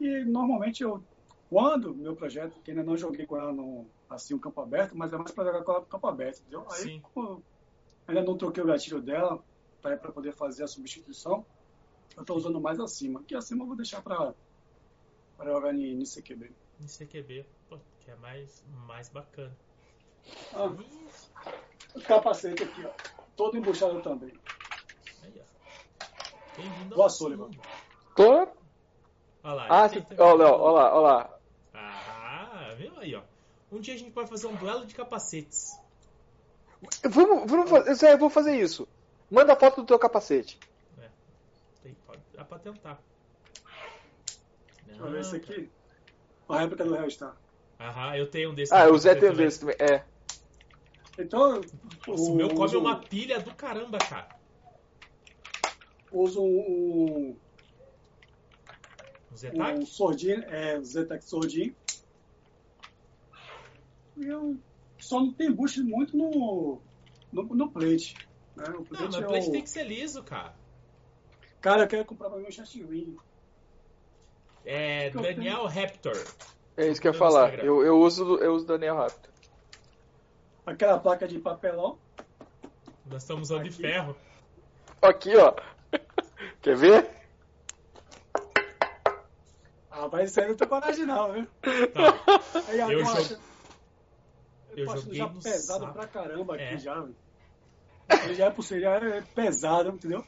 E normalmente eu quando meu projeto, que ainda não joguei com ela no, assim, um campo aberto, mas é mais para jogar com ela no campo aberto, entendeu? Aí, Sim. como ainda não troquei o gatilho dela para poder fazer a substituição, eu estou usando mais acima. Que acima eu vou deixar para jogar em, em CQB. Em CQB, pô, que é mais, mais bacana. Ah, o capacete aqui, ó. Todo embuchado também. aí, ó. Bem-vindo ao Boa, Sullivan. Tô. Olha lá. Ah, Léo, ó lá, ó lá. Viu aí, ó. Um dia a gente pode fazer um duelo de capacetes. Vamos, vamos fazer, eu vou fazer isso. Manda a foto do teu capacete. Tem, pode, dá pra tentar. Deixa eu ver esse Não, aqui. A réplica do Hellstar. Aham, eu tenho um desse. Ah, o Zé tem um também. desse também. É. Então. Nossa, o meu come uma pilha do caramba, cara. Uso um. Um Zetac? Um Sordin, é, o Zetac Sordin. Eu só não tem boost muito no, no, no plate. Né? O plate não, mas o plate é o... tem que ser liso, cara. Cara, eu quero comprar pra mim um Chatwing. É Daniel Raptor. É isso que eu ia falar. Eu, eu, uso, eu uso Daniel Raptor. Aquela placa de papelão. Nós estamos usando de ferro. Aqui, ó. Quer ver? Ah, mas isso aí não tem coragem não, viu? Tá. Aí, eu, eu, eu joguei já pesado sábado. pra caramba aqui é. já, velho. Ele já é por já é pesado, entendeu?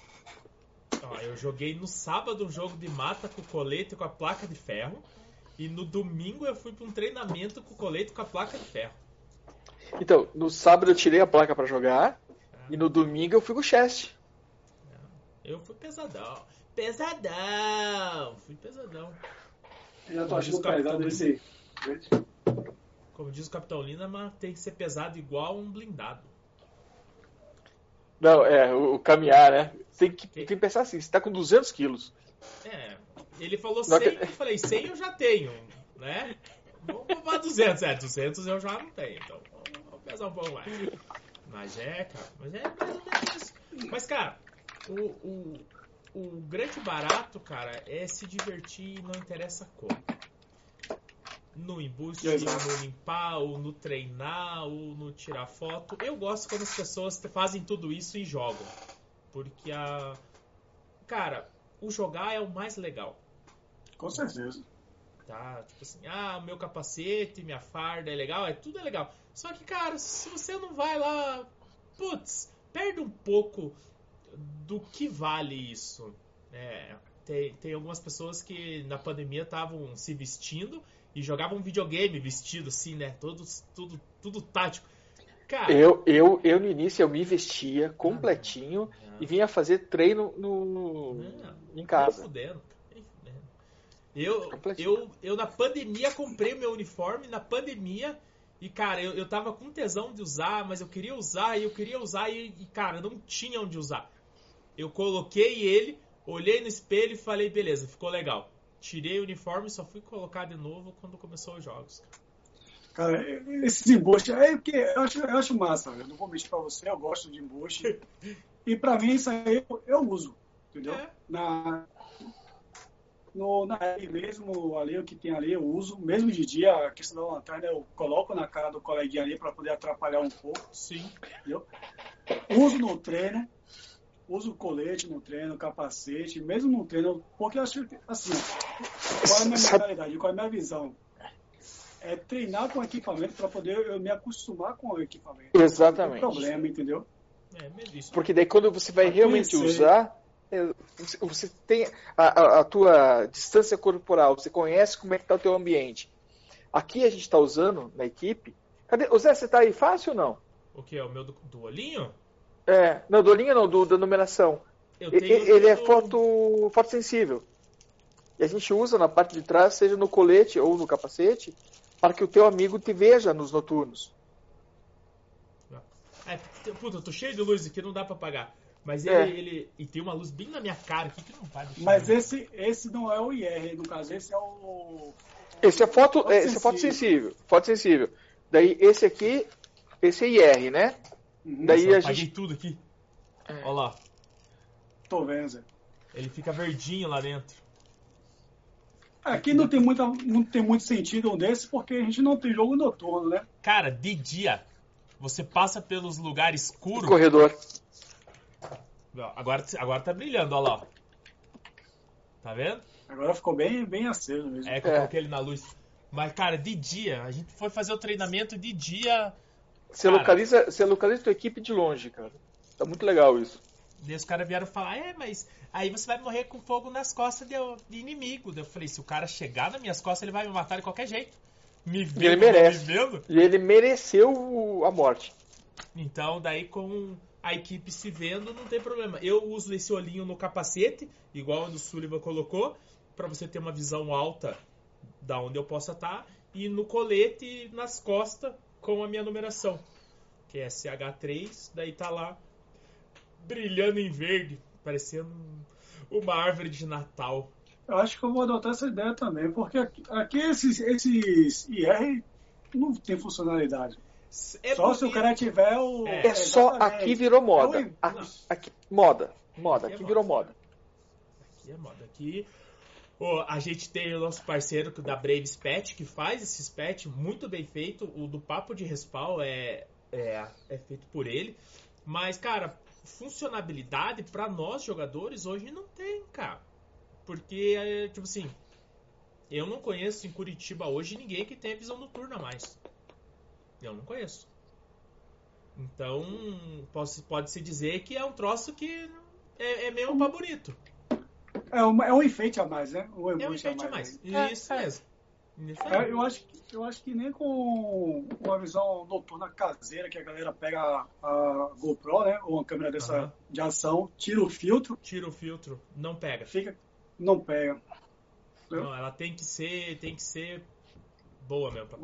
Ó, eu joguei no sábado um jogo de mata com o colete com a placa de ferro. E no domingo eu fui para um treinamento com o colete com a placa de ferro. Então, no sábado eu tirei a placa para jogar. Ah. E no domingo eu fui com o chest. Eu fui pesadão. Pesadão! Fui pesadão. Eu já tô achando pesado esse. Como diz o Capitão Lina, mas tem que ser pesado igual um blindado. Não, é, o, o caminhar, né? Tem que, tem que pensar assim, você tá com 200 quilos. É, ele falou 100, que... eu falei, 100 eu já tenho, né? Vamos para 200, é, 200 eu já não tenho, então vamos pesar um pouco mais. Mas é, cara, mas é menos isso. Mas, cara, o, o, o grande barato, cara, é se divertir e não interessa como no embuste, ou no limpar, ou no treinar, ou no tirar foto. Eu gosto quando as pessoas fazem tudo isso e jogam. Porque a. Cara, o jogar é o mais legal. Com certeza. Tá? Tipo assim, ah, meu capacete, minha farda é legal, é tudo é legal. Só que, cara, se você não vai lá. Putz, perde um pouco do que vale isso. É, tem, tem algumas pessoas que na pandemia estavam se vestindo e jogava um videogame vestido assim, né? Todo, tudo, tudo tático. Cara, eu, eu, eu no início eu me vestia completinho ah, não, e vinha fazer treino no, não, em casa. Fudendo, eu, eu, eu na pandemia comprei o meu uniforme, na pandemia, e cara, eu, eu tava com tesão de usar, mas eu queria usar e eu queria usar e, e cara, não tinha onde usar. Eu coloquei ele, olhei no espelho e falei, beleza, ficou legal tirei o uniforme e só fui colocar de novo quando começou os jogos. Cara, esses embuste, é porque eu acho, eu acho massa, eu não vou mentir pra você, eu gosto de embuste. e pra mim isso aí eu, eu uso, entendeu? É. Na, no, na mesmo ali, o que tem ali, eu uso, mesmo de dia, a questão da lanterna eu coloco na cara do coleguinha ali para poder atrapalhar um pouco. Sim. Entendeu? Uso no treino, uso colete no treino, capacete, mesmo no treino, porque eu acho que, assim, qual é a minha mentalidade, qual é a minha visão? É treinar com equipamento para poder eu me acostumar com o equipamento. Exatamente. Não tem problema, entendeu? É, porque daí quando você vai pra realmente conhecer. usar, é, você tem a, a, a, tua distância corporal, você conhece como é que está o teu ambiente. Aqui a gente está usando na equipe. Cadê? O Zé, você está aí fácil ou não? O que? É o meu do, do olhinho? É, não, do linha não, do, da numeração. Ele é foto, foto sensível. E a gente usa na parte de trás, seja no colete ou no capacete, para que o teu amigo te veja nos noturnos. É, puta, eu tô cheio de luz aqui, não dá pra apagar. Mas ele, é. ele. E tem uma luz bem na minha cara aqui que não vai deixar. Mas esse, esse não é o IR, no caso, esse é o. Esse é foto, foto esse é foto sensível. Foto sensível. Daí esse aqui, esse é IR, né? Uhum. Daí Nossa, a apaguei gente... tudo aqui. É. Olha lá. Tô vendo, Zé. Ele fica verdinho lá dentro. Aqui não tem, muita, não tem muito sentido um desse porque a gente não tem jogo noturno, né? Cara, de dia, você passa pelos lugares escuros. Corredor. Agora, agora tá brilhando, olha lá. Tá vendo? Agora ficou bem, bem aceso mesmo. É, que eu é. coloquei ele na luz. Mas, cara, de dia, a gente foi fazer o treinamento de dia você localiza, você localiza tua equipe de longe, cara. Tá muito legal isso. E os caras vieram falar, é, mas aí você vai morrer com fogo nas costas de, de inimigo. Eu falei, se o cara chegar nas minhas costas, ele vai me matar de qualquer jeito. Me vendo, ele merece. Me vendo. E ele mereceu a morte. Então, daí com a equipe se vendo, não tem problema. Eu uso esse olhinho no capacete, igual o Sullivan colocou, para você ter uma visão alta da onde eu possa estar, e no colete nas costas com a minha numeração. que é CH3, daí tá lá brilhando em verde, parecendo uma árvore de Natal. Eu acho que eu vou adotar essa ideia também, porque aqui, aqui esses, esses IR não tem funcionalidade. É só porque... se o cara tiver o. É, é só aqui virou moda. É aqui, aqui, moda. Moda. Aqui, aqui é virou moda. moda. Aqui é moda. Aqui. A gente tem o nosso parceiro da Braves Pet, que faz esses pets muito bem feito. O do Papo de Respawn é, é, é feito por ele. Mas, cara, funcionabilidade para nós jogadores hoje não tem, cara. Porque, é, tipo assim, eu não conheço em Curitiba hoje ninguém que tenha visão noturna mais. Eu não conheço. Então, pode-se dizer que é um troço que é, é mesmo pra bonito. É, uma, é um enfeite a mais, né? Um é um enfeite a mais. A mais. Isso é, mesmo. É, eu, acho, eu acho que nem com uma visão noturna caseira, que a galera pega a, a GoPro, né? Ou uma câmera dessa uhum. de ação, tira o filtro. Tira o filtro, não pega. Fica, não pega. Não, ela tem que ser, tem que ser boa mesmo. Pra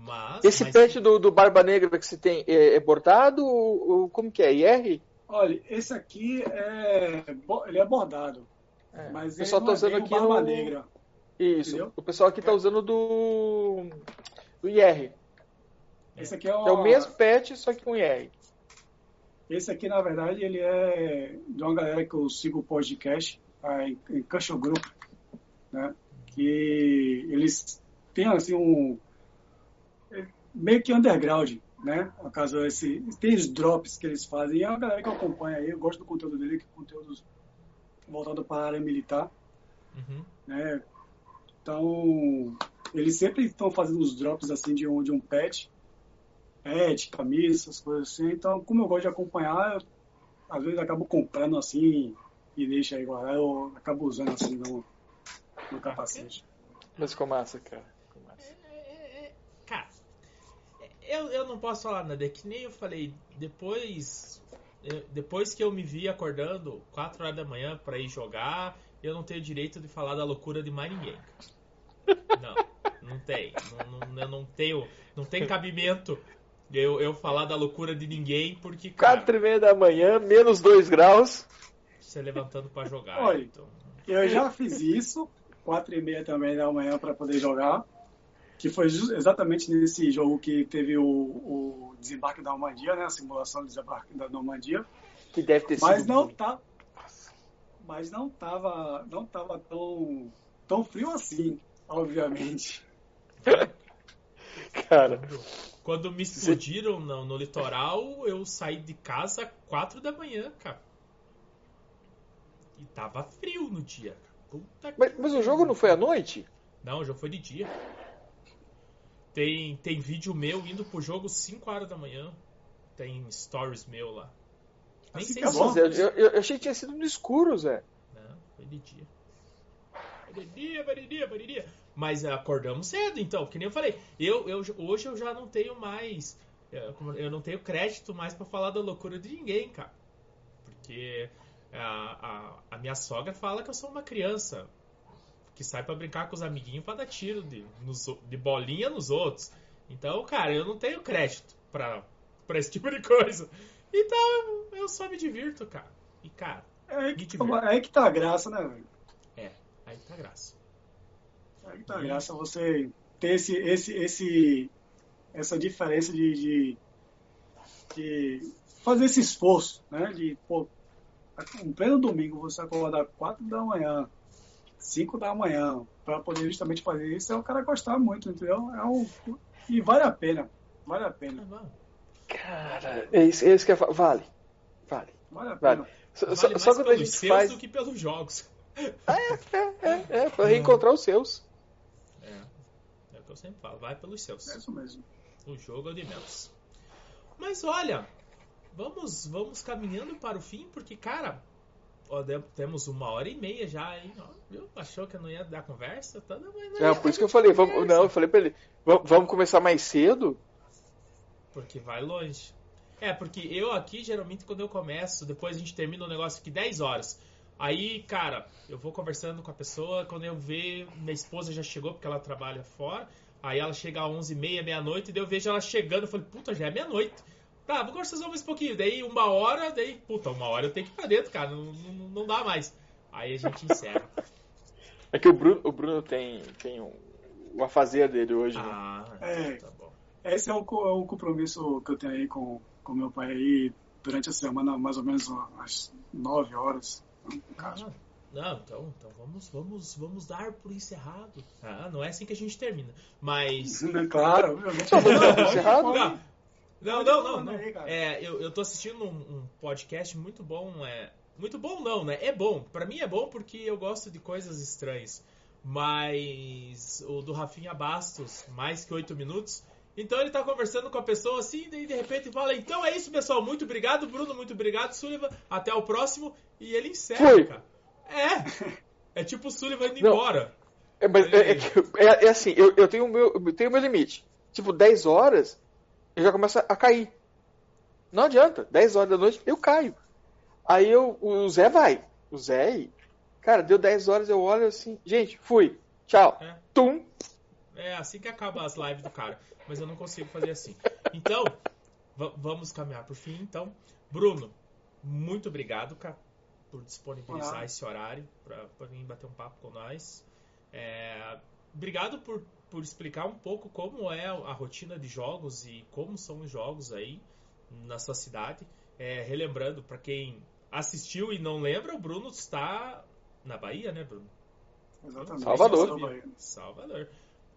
mas, Esse mas... do, do Barba Negra que você tem é, é bordado ou, como que é? IR? Olha, esse aqui é, ele é bordado. É. Mas o pessoal tá é usando aqui Barba no... Negra. Isso. Entendeu? O pessoal aqui tá usando do do IR. Esse aqui é, uma... é o mesmo pet, só que com IR. Esse aqui, na verdade, ele é de uma galera que eu sigo o podcast, em, Cushion Group, né? Que eles têm, assim, um... Meio que underground, né? No caso, esse, tem os drops que eles fazem. E é a galera que eu acompanho aí, eu gosto do conteúdo dele, que é conteúdo voltado para a área militar. Uhum. Né? Então, eles sempre estão fazendo os drops assim de um, de um pet, pet, camisa, essas coisas assim. Então, como eu gosto de acompanhar, eu, às vezes acabo comprando assim e deixa aí guardar, eu acabo usando assim no, no capacete. Mas com massa, cara. Com massa. É, é, é, cara, eu, eu não posso falar nada, é que nem eu falei, depois, depois que eu me vi acordando 4 horas da manhã para ir jogar, eu não tenho direito de falar da loucura de mais ninguém. Não, não tem. Não, não, eu não tenho. Não tem cabimento eu, eu falar da loucura de ninguém, porque. Cara, Quatro e meia da manhã, menos dois graus. Você levantando para jogar. Olha, então. eu já fiz isso, quatro e meia também da manhã para poder jogar. Que foi exatamente nesse jogo que teve o, o desembarque da Normandia, né? A simulação do desembarque da Normandia. Que deve ter mas sido. Não tá, mas não tava, não tava tão, tão frio assim obviamente. Cara. Quando me explodiram no, no, litoral, eu saí de casa às 4 da manhã, cara. E tava frio no dia. Mas, mas, o jogo não foi à noite? Não, o jogo foi de dia. Tem, tem vídeo meu indo pro jogo 5 horas da manhã. Tem stories meu lá. Nem assim sei se é eu, eu, eu achei que tinha sido no escuro, Zé. Não, foi de dia. Baridia, baridia, baridia. Mas acordamos cedo, então, que nem eu falei. Eu, eu, hoje eu já não tenho mais. Eu não tenho crédito mais para falar da loucura de ninguém, cara. Porque a, a, a, minha sogra fala que eu sou uma criança que sai para brincar com os amiguinhos para dar tiro de, nos, de bolinha nos outros. Então, cara, eu não tenho crédito pra, pra esse tipo de coisa. Então, eu, eu só me divirto, cara. E, cara, é aí que, é aí que tá a graça, né, velho? Aí tá graça. Aí tá graça você ter esse, esse, esse, essa diferença de, de, de fazer esse esforço, né? De, pô, um pleno domingo você acordar 4 da manhã, 5 da manhã, para poder justamente fazer isso, é o cara gostar muito, entendeu? É um, e vale a pena. Vale a pena. Cara, é isso, é isso que é, vale. Vale. Vale a pena. Vale. Só, vale só quando a gente faz do que pelos jogos. É, é, é, é, pra reencontrar os seus. É, é o que eu sempre falo, vai pelos seus. É isso mesmo. O jogo é de menos. Mas olha, vamos, vamos caminhando para o fim, porque, cara, ó, temos uma hora e meia já, hein? Ó, viu? Achou que eu não ia dar conversa? Tá, não, não, por isso que eu falei, vamos, não, eu falei pra ele, vamos começar mais cedo? Porque vai longe. É, porque eu aqui, geralmente, quando eu começo, depois a gente termina o negócio aqui 10 horas. Aí, cara, eu vou conversando com a pessoa, quando eu ver, minha esposa já chegou porque ela trabalha fora. Aí ela chega às 11h30, meia-noite, daí eu vejo ela chegando, eu falei, puta, já é meia-noite. Tá, vou conversar mais um pouquinho. Daí uma hora, daí, puta, uma hora eu tenho que ir pra dentro, cara, não, não, não dá mais. Aí a gente encerra. É que o Bruno, o Bruno tem, tem um, uma fazenda dele hoje, né? Ah, é, tá bom. Esse é o, é o compromisso que eu tenho aí com, com meu pai aí durante a semana, mais ou menos umas nove horas. No caso. Ah. Não, então, então vamos, vamos, vamos dar por encerrado. Ah, não é assim que a gente termina. Mas. Claro, obviamente. Não, não, não, não. Não. É, eu, eu tô assistindo um, um, podcast muito bom. É, muito bom não, né? É bom. Para mim é bom porque eu gosto de coisas estranhas. Mas o do Rafinha Bastos, mais que oito minutos. Então ele tá conversando com a pessoa assim, e de repente fala: Então é isso, pessoal. Muito obrigado, Bruno. Muito obrigado, Sullivan. Até o próximo. E ele encerra, Foi. cara. É. É tipo o Sullivan indo não. embora. É, mas é, é, é, assim, eu, eu tenho o meu, eu tenho meu limite. Tipo, 10 horas, eu já começo a cair. Não adianta. 10 horas da noite, eu caio. Aí eu, o Zé vai. O Zé, cara, deu 10 horas, eu olho assim, gente, fui. Tchau. É. Tum. É assim que acaba as lives do cara. Mas eu não consigo fazer assim. Então, vamos caminhar pro fim, então. Bruno, muito obrigado, cara por disponibilizar Olá. esse horário para vir bater um papo com nós. É, obrigado por, por explicar um pouco como é a rotina de jogos e como são os jogos aí na sua cidade. É, relembrando, para quem assistiu e não lembra, o Bruno está na Bahia, né, Bruno? Exatamente. Salvador. Salvador.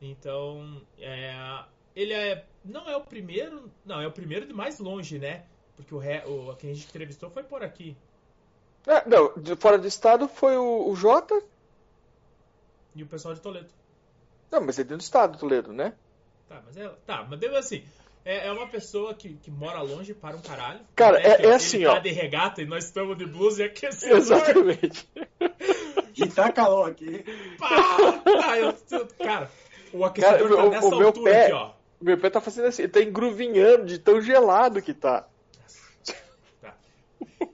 Então, é, ele é, não é o primeiro, não, é o primeiro de mais longe, né? Porque o, o quem a gente entrevistou foi por aqui. É, não, de fora do estado foi o, o Jota. E o pessoal de Toledo. Não, mas é dentro do estado, Toledo, né? Tá, mas é. Tá, mas mesmo assim. É, é uma pessoa que, que mora longe para um caralho. Cara, né? é, é assim, ele ó. tá de regata e nós estamos de blusa e aquecedor. Exatamente. e tá calor aqui. Pá, tá, eu, cara, o aquecedor cara, tá nessa o, pé, aqui, ó. Meu pé tá fazendo assim, ele tá engruvinhando de tão gelado que tá. Tá.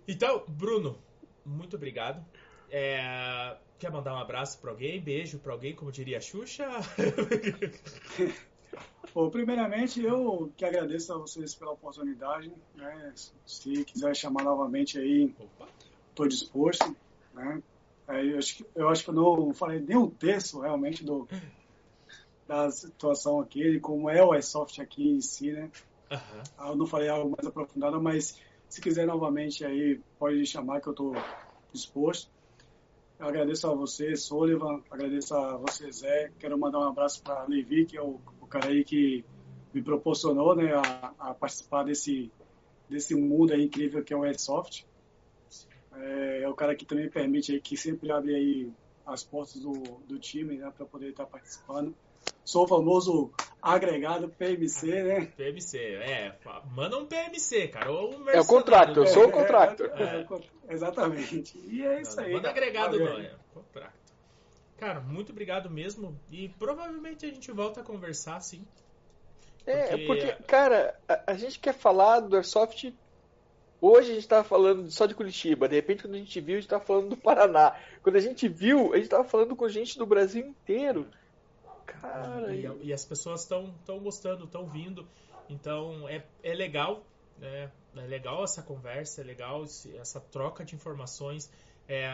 Então, Bruno, muito obrigado. É, quer mandar um abraço para alguém? Beijo para alguém, como diria a Xuxa? Bom, primeiramente, eu que agradeço a vocês pela oportunidade. Né? Se quiser chamar novamente aí, estou disposto. Né? Eu, acho que, eu acho que eu não falei nem um terço realmente do, da situação aqui, como é o iSoft aqui em si, né? Uhum. Eu não falei algo mais aprofundado, mas se quiser novamente aí, pode chamar que eu estou disposto. Eu agradeço a você, Sullivan, agradeço a você, Zé. Quero mandar um abraço para Levi, que é o, o, cara aí que me proporcionou né, a, a, participar desse, desse mundo aí incrível que é o Airsoft. É, é o cara que também permite aí, que sempre abre aí as portas do, do time né, para poder estar participando sou o famoso agregado PMC, né? PMC, é. Manda um PMC, cara. Ou um é o contrato, eu sou o contrato. É, é, é, exatamente. E é isso não, aí. Manda agregado, não, é contrato. Cara, muito obrigado mesmo. E provavelmente a gente volta a conversar, sim. É, porque, porque cara, a, a, gente quer falar do Airsoft. Hoje a gente tava falando só de Curitiba, de repente quando a gente viu, a gente tava falando do Paraná. Quando a gente viu, a gente tava falando com gente do Brasil inteiro. Cara, e, e as pessoas estão tão gostando, estão vindo. Então é, é legal, né? É legal essa conversa, é legal essa troca de informações. É,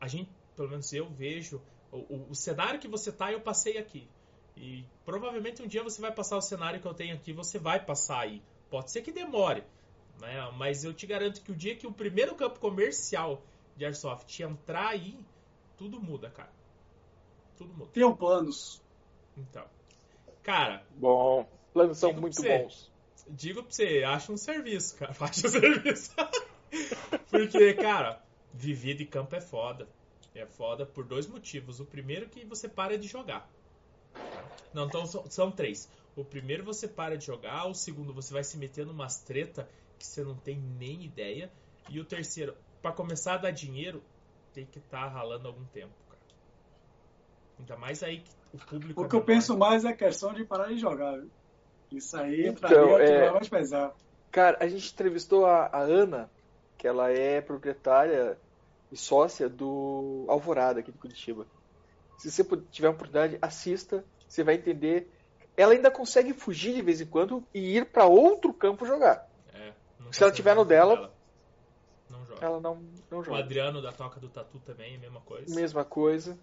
a gente, pelo menos eu vejo, o, o, o, cenário que você tá, eu passei aqui. E provavelmente um dia você vai passar o cenário que eu tenho aqui, você vai passar aí. Pode ser que demore, né? Mas eu te garanto que o dia que o primeiro campo comercial de Airsoft entrar aí, tudo muda, cara. Tudo muda. Tenham planos. Então. Cara. Bom, planos são muito você, bons. Digo pra você, acha um serviço, cara. Acha um serviço. Porque, cara, viver de campo é foda. É foda por dois motivos. O primeiro é que você para de jogar. Não, então são, três. O primeiro você para de jogar, o segundo você vai se meter numas treta que você não tem nem ideia. E o terceiro, para começar a dar dinheiro, tem que estar tá ralando algum tempo. Ainda mais aí que o público. O é que eu penso mais é a questão de parar de jogar. Viu? Isso aí, pra então, mim, é, é mais pesar. Cara, a gente entrevistou a, a, Ana, que ela é proprietária e sócia do Alvorada aqui de Curitiba. Se você tiver a oportunidade, assista, você vai entender ela ainda consegue fugir de vez em quando e ir para outro campo jogar. É, Se ela tiver no dela, não joga. ela não, não joga. O Adriano da Toca do Tatu também, mesma coisa. Mesma coisa.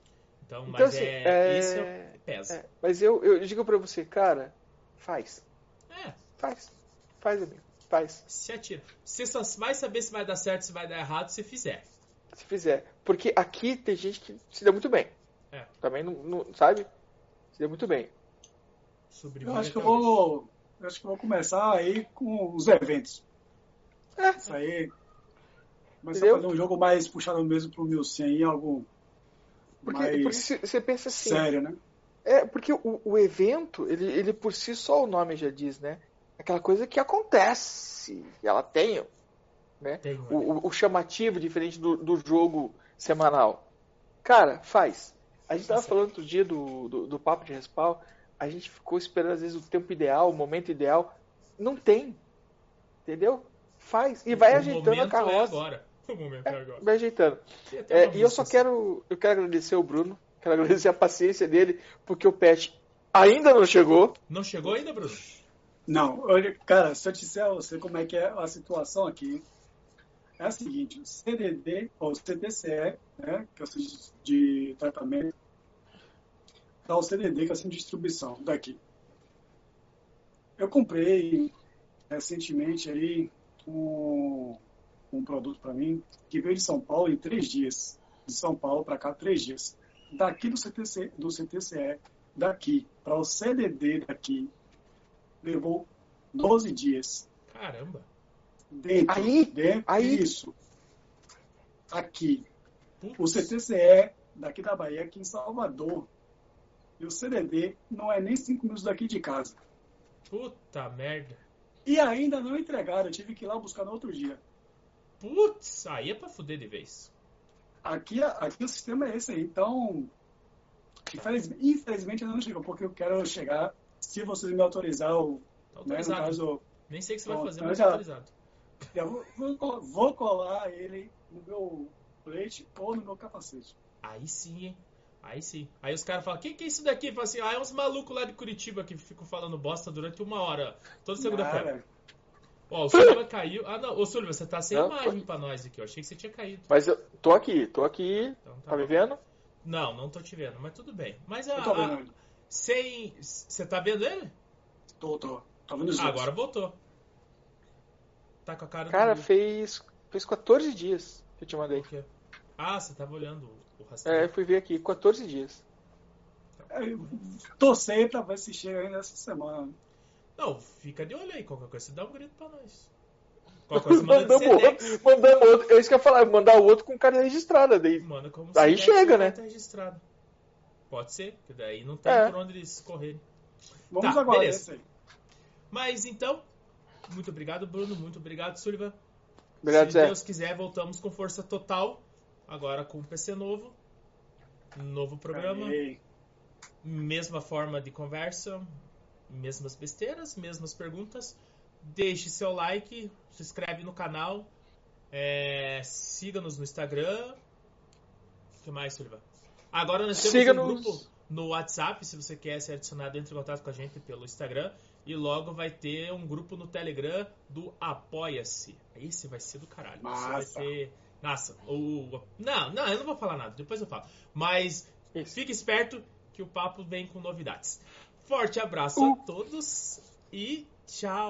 Então, mas Então, assim, é, é- isso pesa. É, mas eu, eu digo pra você, cara, faz. É, Faz. Faz, amigo. Faz. se atira. Você só vai saber se vai dar certo, se vai dar errado, se fizer. Se fizer. Porque aqui tem gente que se dá muito bem. É. Também não, não- sabe? Se dá muito bem. Sobrevive Eu acho que eu vou. eu acho que eu vou começar aí com os eventos. É. Isso aí. Começar Entendeu? a fazer um jogo mais puxado mesmo pro 1100 aí, algo Porque, mais porque você pensa assim. sério, né? É, porque o, o evento, ele, ele por si só o nome já diz, né? Aquela coisa que acontece. que Ela tem. Né? Tem, O, o- o chamativo, diferente do, do jogo semanal. Cara, faz. A gente tava Sim. falando outro dia do, do, do papo de respawn, a gente ficou esperando às vezes o tempo ideal, o momento ideal. Não tem. Entendeu? Faz. E vai o ajeitando a É carroça. agora. O momento é agora. vai ajeitando. É, e eu só música quero. Eu quero agradecer o Bruno. Quero agradecer a paciência dele, porque o patch ainda não chegou. assim. Não chegou ainda, Bruno? Não, olha, cara, se eu disser a você como é que é a situação aqui, é a seguinte, o CDD, ou CTCE, né, que é o centro de tratamento, tá o CDD, que é o centro de distribuição, daqui. Eu comprei recentemente aí um, um produto para mim que veio de São Paulo em três dias. De São Paulo para cá, três dias. Daqui do, CTC, do CTCE, daqui, para o CDD daqui, levou 12 dias. Caramba. Dentro, Aí? dentro Aí? isso. Aqui. Putz. O CTCE daqui da Bahia, aqui em Salvador. E o CDD não é nem 5 minutos daqui de casa. Puta merda. E ainda não entregaram, eu tive que ir lá buscar no outro dia. Putz, aí é pra fuder de vez. Aqui, aqui o sistema é esse aí. Então, infeliz- infelizmente ainda não chegou, porque eu quero chegar, se vocês me autorizar, o, Tá né, no caso, Nem sei o que você vai Bom, fazer, então mas já- autorizado. eu vou, vou col- vou colar ele no meu colete ou no meu capacete. Aí sim, hein? Aí sim. Aí os caras falam, o que, que é isso daqui? Fala assim, ah, é uns malucos lá de Curitiba que ficam falando bosta durante uma hora, toda segunda-feira. Ó, o Sullivan caiu. Ah, não, ô Sullivan, você tá sem Não, imagem pra nós aqui. Eu achei que você tinha caído. Mas eu tô aqui, tô aqui. Então, tá Tá me vendo? Não, não tô te vendo, mas tudo bem. Mas a, sem. Você tá vendo ele? Tô, tô. Tô vendo os Ah, agora voltou. Tá com a cara Cara, do. fez, fez 14 dias que eu te mandei. Ah, você tava olhando o É, rastreio. eu fui ver aqui, 14 dias. É, Torcer pra ver se chega ainda essa semana. Não, fica de olho aí. Qualquer coisa, você dá um grito pra nós. Qualquer coisa, manda Mandamos outro, mandamos outro. Eu isso que eu ia falar, mandar o outro com cara registrada daí. Manda como Aí Sedex chega, né? estar registrado. Pode ser, porque daí não tem É. por onde eles correrem. Vamos Tá, agora beleza. esse aí. Mas então, muito obrigado, Bruno. Muito obrigado, Sullivan. Obrigado, Se Zé. Deus quiser, voltamos com força total. Agora com um PC novo. Novo programa. Aí. Mesma forma de conversa. Mesmas besteiras, mesmas perguntas. Deixe seu like, se inscreve no canal. é, Siga-nos no Instagram. O que mais, Sullivan? Agora nós temos um grupo no WhatsApp, se você quer ser adicionado, entre em contato com a gente pelo Instagram. E logo vai ter um grupo no Telegram do Apoia-se. Esse vai ser do caralho. Esse vai Massa. ter. Nossa, o. Não, não, eu não vou falar nada, depois eu falo. Mas Isso. fique esperto que o papo vem com novidades. Forte abraço Uh. a todos e tchau.